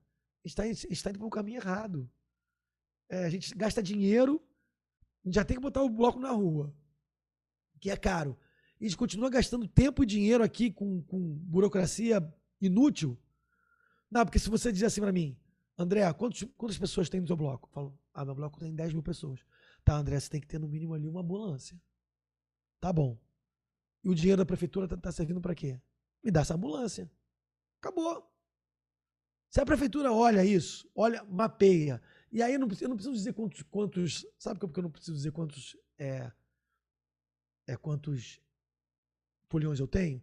está, está indo para o caminho errado. É, a gente gasta dinheiro, já tem que botar o bloco na rua, que é caro. E a gente continua gastando tempo e dinheiro aqui com, com burocracia inútil. Não, porque se você dizer assim para mim, André, quantos, quantas pessoas tem no seu bloco? Eu falo, ah, meu bloco tem 10 mil pessoas. Tá, André, você tem que ter no mínimo ali uma ambulância. Tá bom. E o dinheiro da prefeitura tá, tá servindo para quê? Me dá essa ambulância. Acabou. Se a prefeitura olha isso, olha, mapeia, e aí eu não, eu não preciso dizer quantos, quantos. Sabe por que eu não preciso dizer quantos. É, é quantos poliões eu tenho?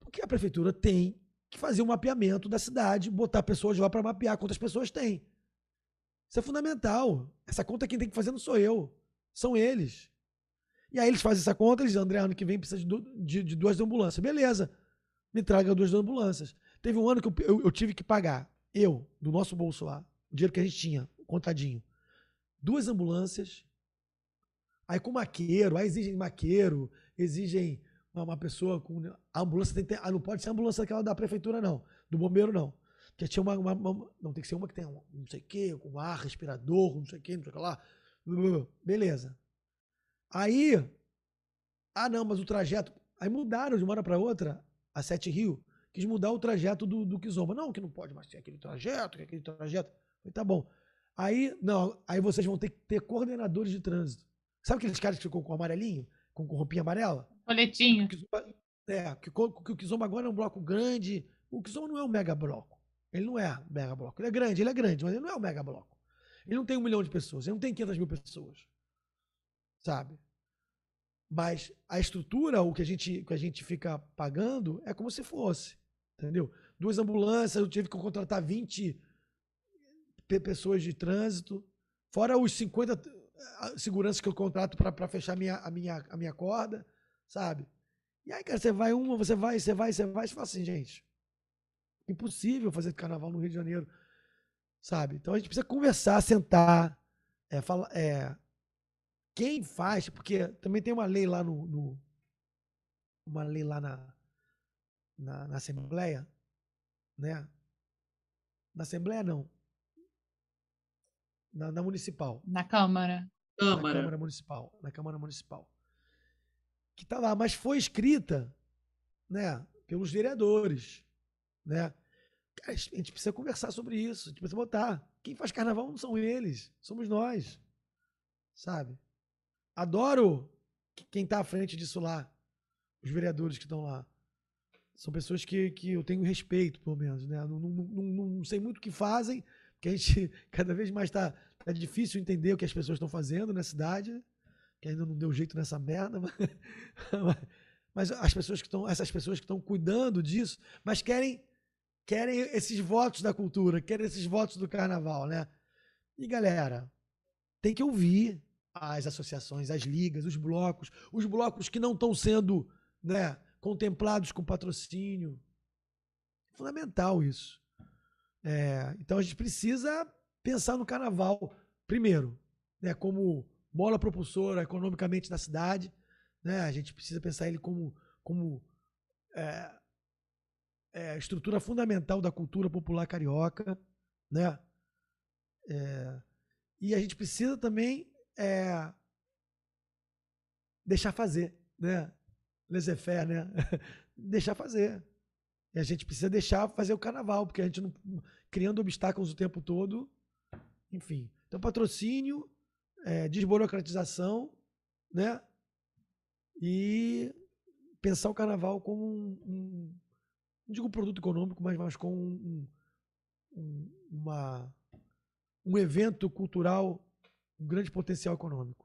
Porque a prefeitura tem que fazer um mapeamento da cidade, botar pessoas lá para mapear quantas pessoas tem. Isso é fundamental. Essa conta quem tem que fazer não sou eu, são eles. E aí eles fazem essa conta, eles dizem, André, ano que vem precisa de, de, de duas ambulâncias. Beleza, me traga duas ambulâncias. Teve um ano que eu, eu, eu, tive que pagar, eu, do nosso bolso lá, o dinheiro que a gente tinha, contadinho, duas ambulâncias, aí com maqueiro, aí exigem maqueiro, exigem uma, uma pessoa com. A ambulância tem que ter. Ah, não pode ser ambulância daquela da prefeitura, não. Do bombeiro, não. Porque tinha uma, uma, uma, Não, tem que ser uma que tem um, não sei o quê, com ar, respirador, não sei o quê, não sei o que lá. Beleza. Aí. Ah, não, mas o trajeto. Aí mudaram de uma hora para outra, a Sete Rio, quis mudar o trajeto do, do Kizomba. Não, que não pode mais ter aquele trajeto, que aquele trajeto. falei, tá bom. Aí, não, aí vocês vão ter que ter coordenadores de trânsito. Sabe aqueles caras que ficam com amarelinho? Com, com roupinha amarela? Coletinho. É, que, que o Kizomba agora é um bloco grande. O Kizomba não é um mega bloco. Ele não é mega bloco. Ele é grande, ele é grande, mas ele não é um mega bloco. Ele não tem um milhão de pessoas, ele não tem 500 mil pessoas. Sabe? Mas a estrutura, o que a gente, que a gente fica pagando, é como se fosse. Entendeu? Duas ambulâncias, eu tive que contratar 20 pessoas de trânsito, fora os 50 seguranças que eu contrato para fechar minha, a, minha, a minha corda, sabe? E aí, cara, você vai uma, você vai, você vai, você vai, você fala assim, gente, impossível fazer carnaval no Rio de Janeiro, sabe? Então a gente precisa conversar, sentar, é, fala, é, quem faz, porque também tem uma lei lá no, no uma lei lá na, na, na Assembleia, né? Na Assembleia não, na, na municipal. Na Câmara. Câmara. Na Câmara Municipal. Na Câmara Municipal. Que está lá, mas foi escrita né, pelos vereadores. Né? a gente precisa conversar sobre isso. A gente precisa botar. Quem faz carnaval não são eles, somos nós. Sabe? Adoro quem está à frente disso lá. Os vereadores que estão lá. São pessoas que, que eu tenho respeito, pelo menos. Né? Não, não, não, não sei muito o que fazem, porque a gente cada vez mais está é difícil entender o que as pessoas estão fazendo na cidade, que ainda não deu jeito nessa merda, mas, mas as pessoas que estão, essas pessoas que estão cuidando disso, mas querem querem esses votos da cultura, querem esses votos do carnaval, né? E galera, tem que ouvir as associações, as ligas, os blocos, os blocos que não estão sendo, né, contemplados com patrocínio. Fundamental isso. É, então a gente precisa pensar no carnaval, primeiro, né, como mola propulsora economicamente da cidade. Né, a gente precisa pensar ele como, como é, é, estrutura fundamental da cultura popular carioca. Né? É, e a gente precisa também é, deixar fazer, né? Laissez-faire, né? deixar fazer. E a gente precisa deixar fazer o carnaval, porque a gente não. criando obstáculos o tempo todo, enfim. Então, patrocínio, é, desburocratização, né? E pensar o carnaval como um, um não digo um produto econômico, mas, mas como um, um, uma, um evento cultural com grande potencial econômico.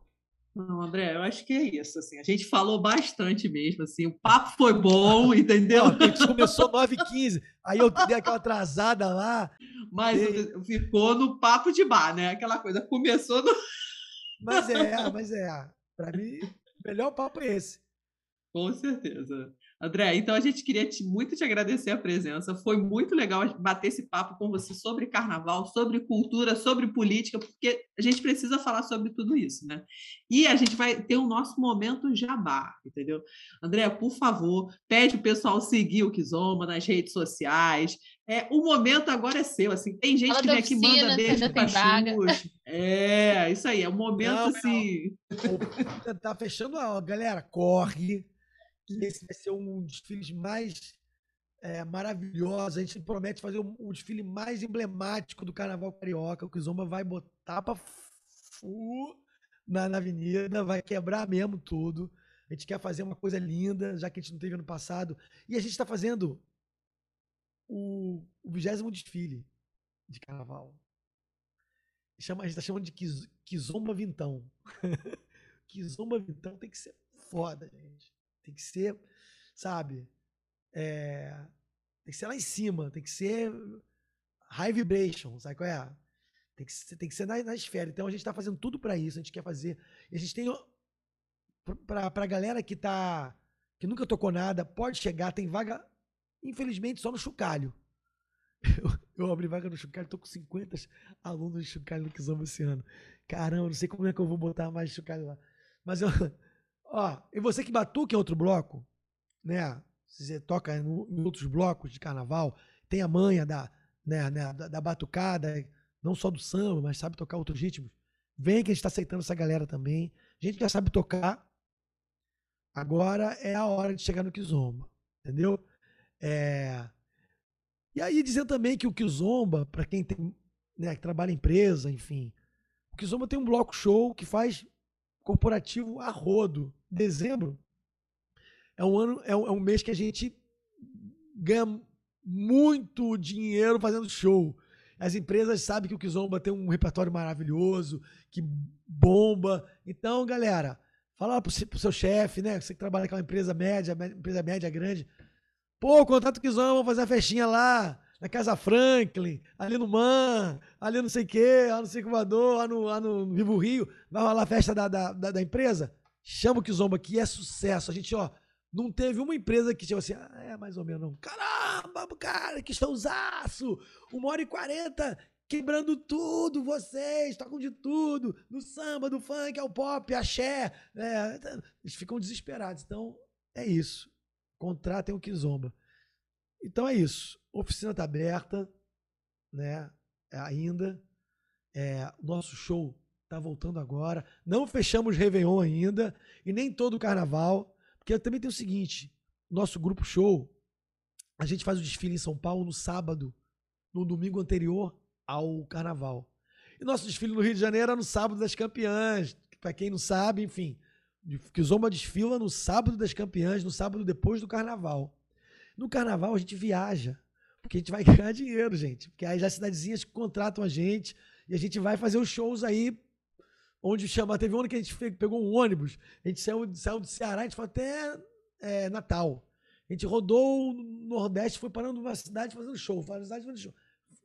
Não, André, eu acho que é isso. Assim, a gente falou bastante mesmo. Assim, o papo foi bom, entendeu? Não, a gente começou 9h15, aí eu dei aquela atrasada lá. Mas dei... ficou no papo de bar, né? Aquela coisa, começou no. Mas é, mas é. Para mim, o melhor papo é esse. Com certeza. André, então a gente queria te, muito te agradecer a presença. Foi muito legal bater esse papo com você sobre carnaval, sobre cultura, sobre política, porque a gente precisa falar sobre tudo isso, né? E a gente vai ter o nosso momento jabá, entendeu? André, por favor, pede o pessoal seguir o Kizoma nas redes sociais. É, o momento agora é seu, assim. Tem gente Fala que vem aqui manda beijo para É, isso aí, é o momento não, assim. Não. Tá fechando a galera, corre que esse vai ser um dos desfiles mais é, maravilhosos. A gente promete fazer o, o, desfile mais emblemático do Carnaval Carioca. O Kizomba vai botar pra fu na, na avenida, vai quebrar mesmo tudo. A gente quer fazer uma coisa linda, já que a gente não teve ano passado. E a gente está fazendo o vigésimo desfile de carnaval. Chama, a gente está chamando de Kizomba Vintão. Kizomba Vintão tem que ser foda, gente. Tem que ser, sabe? É, tem que ser lá em cima, tem que ser high vibration, sabe qual é? Tem que ser, tem que ser na, na esfera. Então a gente está fazendo tudo para isso, a gente quer fazer. A gente tem. Pra, pra galera que tá. que nunca tocou nada, pode chegar, tem vaga, infelizmente, só no chocalho. Eu, eu abri vaga no chocalho, tô com 50 alunos de chocalho no Kizomba esse ano. Caramba, não sei como é que eu vou botar mais chocalho lá. Mas eu, Ó, e você que batuca em outro bloco, né? Se você toca em outros blocos de carnaval, tem a manha da, né, né, da, da batucada, não só do samba, mas sabe tocar outros ritmos. Vem que a gente está aceitando essa galera também. A gente já sabe tocar. Agora é a hora de chegar no Kizomba, entendeu? É... E aí dizer também que o Kizomba, para quem tem, né, que trabalha em empresa, enfim, o Kizomba tem um bloco show que faz corporativo a rodo. Dezembro é um ano, é um, é um mês que a gente ganha muito dinheiro fazendo show. As empresas sabem que o Kizomba tem um repertório maravilhoso, que bomba. Então, galera, fala pro, seu chefe, né? Você que trabalha com uma empresa média, empresa média grande. Pô, contrato o Kizomba, vamos fazer a festinha lá, na Casa Franklin, ali no Man, ali não sei o quê, lá no Circulador, lá no, lá no Vivo Rio. Vai rolar a festa da, da, da, da empresa? Chama o Kizomba, que é sucesso. A gente, ó, não teve uma empresa que, tipo assim, ah, é mais ou menos, não. Caramba, cara, que showzaço! Uma hora e quarenta, quebrando tudo, vocês, tocam de tudo, no samba, do funk, ao pop, axé. É, eles ficam desesperados. Então, é isso. Contratem o Kizomba. Então é isso. Oficina está aberta, né? Ainda. É, nosso show está voltando agora. Não fechamos Réveillon ainda. E nem todo o carnaval. Porque também tem o seguinte: nosso grupo show, a gente faz o desfile em São Paulo no sábado, no domingo anterior ao carnaval. E nosso desfile no Rio de Janeiro era no sábado das campeãs. Para quem não sabe, enfim, que Zomba desfila no sábado das campeãs, no sábado depois do carnaval. No carnaval a gente viaja, porque a gente vai ganhar dinheiro, gente. Porque aí as cidadezinhas contratam a gente e a gente vai fazer os shows aí onde chama, teve um ano que a gente pegou um ônibus, a gente saiu, saiu do Ceará, a gente foi até é, Natal. A gente rodou no Nordeste, foi parando numa cidade fazendo show, fazendo cidade fazendo show.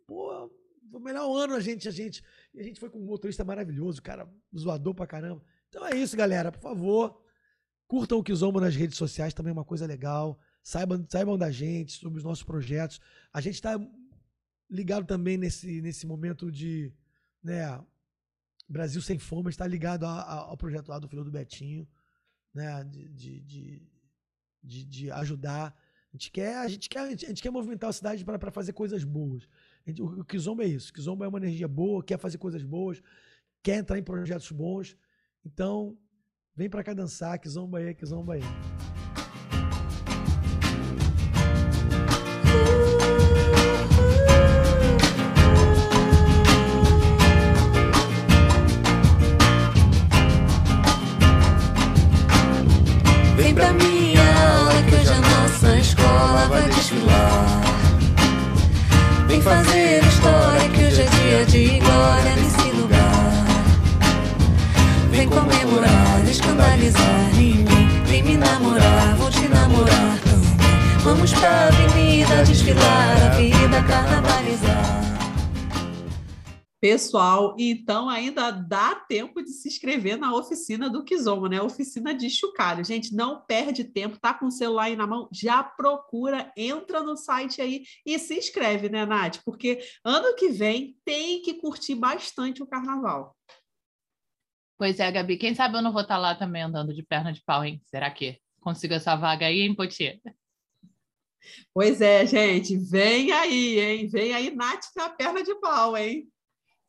Pô, foi o melhor ano a gente, a gente. E a gente foi com um motorista maravilhoso, cara, zoador pra caramba. Então é isso, galera. Por favor, curtam o Kizomba nas redes sociais, também é uma coisa legal. Saibam, saibam da gente, sobre os nossos projetos. A gente está ligado também nesse, nesse momento de né, Brasil Sem Fome está ligado a, a, ao projeto lá do filho do Betinho, né? De, de, de, de, de ajudar. A gente quer, a gente quer, a gente quer movimentar a cidade para fazer coisas boas. Gente, o, o Kizomba é isso. Kizomba é uma energia boa, quer fazer coisas boas, quer entrar em projetos bons. Então, vem para cá dançar, Kizomba aí, Kizomba aí. pra minha aula que hoje a nossa escola vai desfilar. Vem fazer história que hoje é dia de comemorar, escandalizar ninguém. Vem me namorar, vou te namorar também. Vamos pra avenida desfilar, a vida carnavalizar pessoal. Então, ainda dá tempo de se inscrever na oficina do Kizoma, né? Oficina de chocalho. Gente, não perde tempo, tá com o celular aí na mão, já procura, entra no site aí e se inscreve, né, Nath? Porque ano que vem tem que curtir bastante o carnaval. Pois é, Gabi. Quem sabe eu não vou estar tá lá também andando de perna de pau, hein? Será que consigo essa vaga aí, hein, Potier? Pois é, gente. Vem aí, hein? Vem aí, Nath, na perna de pau, hein?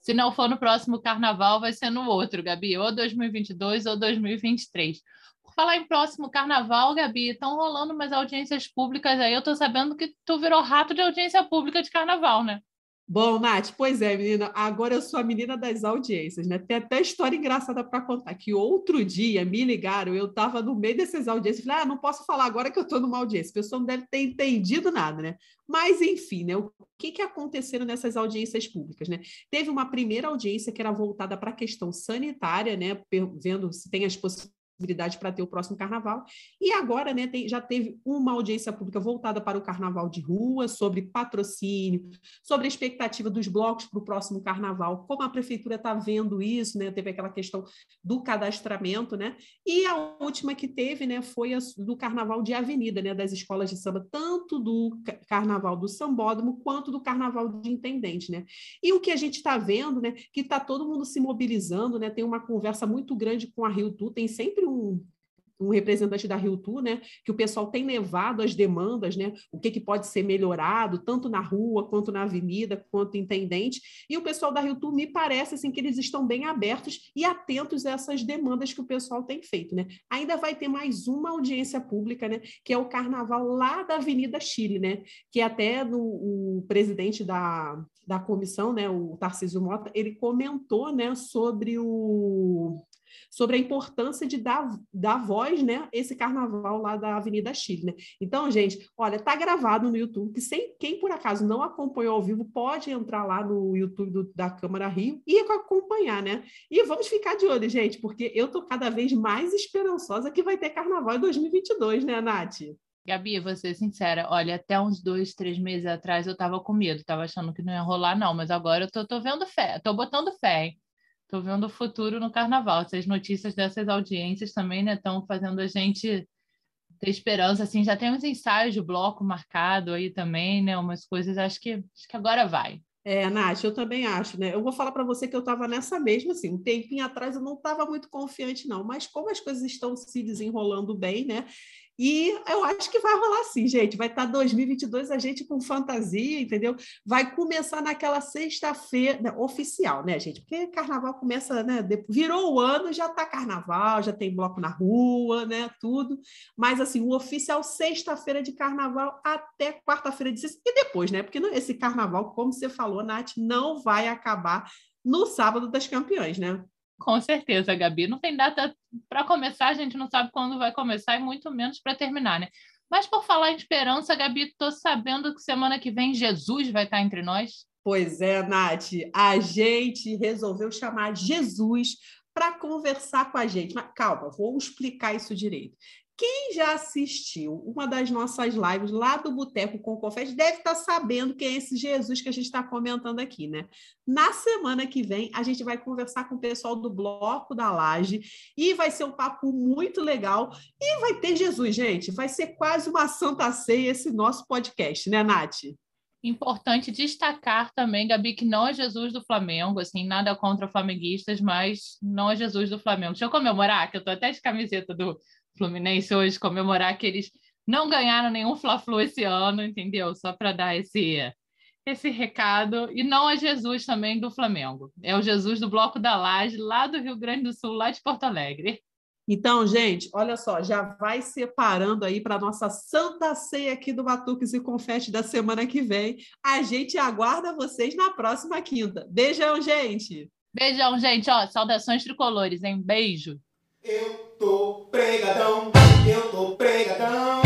Se não for no próximo carnaval, vai ser no outro, Gabi, ou 2022 ou 2023. Por falar em próximo carnaval, Gabi, estão rolando umas audiências públicas aí. Eu estou sabendo que tu virou rato de audiência pública de carnaval, né? Bom, Nath, pois é, menina, agora eu sou a menina das audiências, né? Tem até história engraçada para contar, que outro dia me ligaram, eu estava no meio dessas audiências, falei, ah, não posso falar agora que eu estou numa audiência, a pessoa não deve ter entendido nada, né? Mas, enfim, né? O que, que aconteceram nessas audiências públicas, né? Teve uma primeira audiência que era voltada para a questão sanitária, né? Vendo se tem as possibilidades possibilidade para ter o próximo carnaval. E agora, né, tem, já teve uma audiência pública voltada para o carnaval de rua, sobre patrocínio, sobre a expectativa dos blocos para o próximo carnaval, como a prefeitura está vendo isso, né? Teve aquela questão do cadastramento, né? E a última que teve, né, foi a, do carnaval de avenida, né, das escolas de samba, tanto do carnaval do sambódromo quanto do carnaval de intendente, né? E o que a gente está vendo, né, que está todo mundo se mobilizando, né? Tem uma conversa muito grande com a Rio Tu, tem sempre um um representante da Rio Tour, né, que o pessoal tem levado as demandas, né, o que, que pode ser melhorado, tanto na rua, quanto na avenida, quanto intendente, e o pessoal da Rio Tour me parece assim, que eles estão bem abertos e atentos a essas demandas que o pessoal tem feito. Né? Ainda vai ter mais uma audiência pública, né, que é o carnaval lá da Avenida Chile, né, que até no, o presidente da, da comissão, né, o Tarcísio Mota, ele comentou né, sobre o sobre a importância de dar, dar voz, né, esse carnaval lá da Avenida Chile, né? Então, gente, olha, tá gravado no YouTube, que sem, quem por acaso não acompanhou ao vivo pode entrar lá no YouTube do, da Câmara Rio e acompanhar, né? E vamos ficar de olho, gente, porque eu tô cada vez mais esperançosa que vai ter carnaval em 2022, né, Nath? Gabi, vou ser sincera, olha, até uns dois, três meses atrás eu tava com medo, tava achando que não ia rolar, não, mas agora eu tô, tô vendo fé, tô botando fé, hein? Tô vendo o futuro no carnaval. Essas notícias dessas audiências também, né, estão fazendo a gente ter esperança, assim, já tem uns ensaios de bloco marcado aí também, né, umas coisas, acho que, acho que agora vai. É, Nath, eu também acho, né? Eu vou falar para você que eu estava nessa mesma, assim, um tempinho atrás eu não estava muito confiante, não, mas como as coisas estão se desenrolando bem, né? E eu acho que vai rolar sim, gente. Vai estar 2022 a gente com fantasia, entendeu? Vai começar naquela sexta-feira né, oficial, né, gente? Porque carnaval começa, né? Virou o ano, já tá carnaval, já tem bloco na rua, né? Tudo. Mas assim, o oficial sexta-feira de carnaval até quarta-feira de sexta. E depois, né? Porque esse carnaval, como você falou, Nath, não vai acabar no sábado das campeãs, né? Com certeza, Gabi. Não tem data para começar, a gente não sabe quando vai começar e muito menos para terminar, né? Mas por falar em esperança, Gabi, estou sabendo que semana que vem Jesus vai estar entre nós. Pois é, Nath, a gente resolveu chamar Jesus para conversar com a gente. Mas calma, vou explicar isso direito. Quem já assistiu uma das nossas lives lá do Boteco com Confete deve estar tá sabendo quem é esse Jesus que a gente está comentando aqui, né? Na semana que vem, a gente vai conversar com o pessoal do Bloco da Laje e vai ser um papo muito legal. E vai ter Jesus, gente. Vai ser quase uma santa ceia esse nosso podcast, né, Nath? Importante destacar também, Gabi, que não é Jesus do Flamengo, assim, nada contra flamenguistas, mas não é Jesus do Flamengo. Deixa eu comemorar, que eu tô até de camiseta do, Fluminense hoje comemorar que eles não ganharam nenhum Fla-Flu esse ano, entendeu? Só para dar esse esse recado. E não é Jesus também do Flamengo. É o Jesus do Bloco da Laje, lá do Rio Grande do Sul, lá de Porto Alegre. Então, gente, olha só, já vai separando aí para nossa santa ceia aqui do Batuques e Confete da semana que vem. A gente aguarda vocês na próxima quinta. Beijão, gente! Beijão, gente. Ó, saudações tricolores, hein? Beijo! Eu tô pregadão, eu tô pregadão.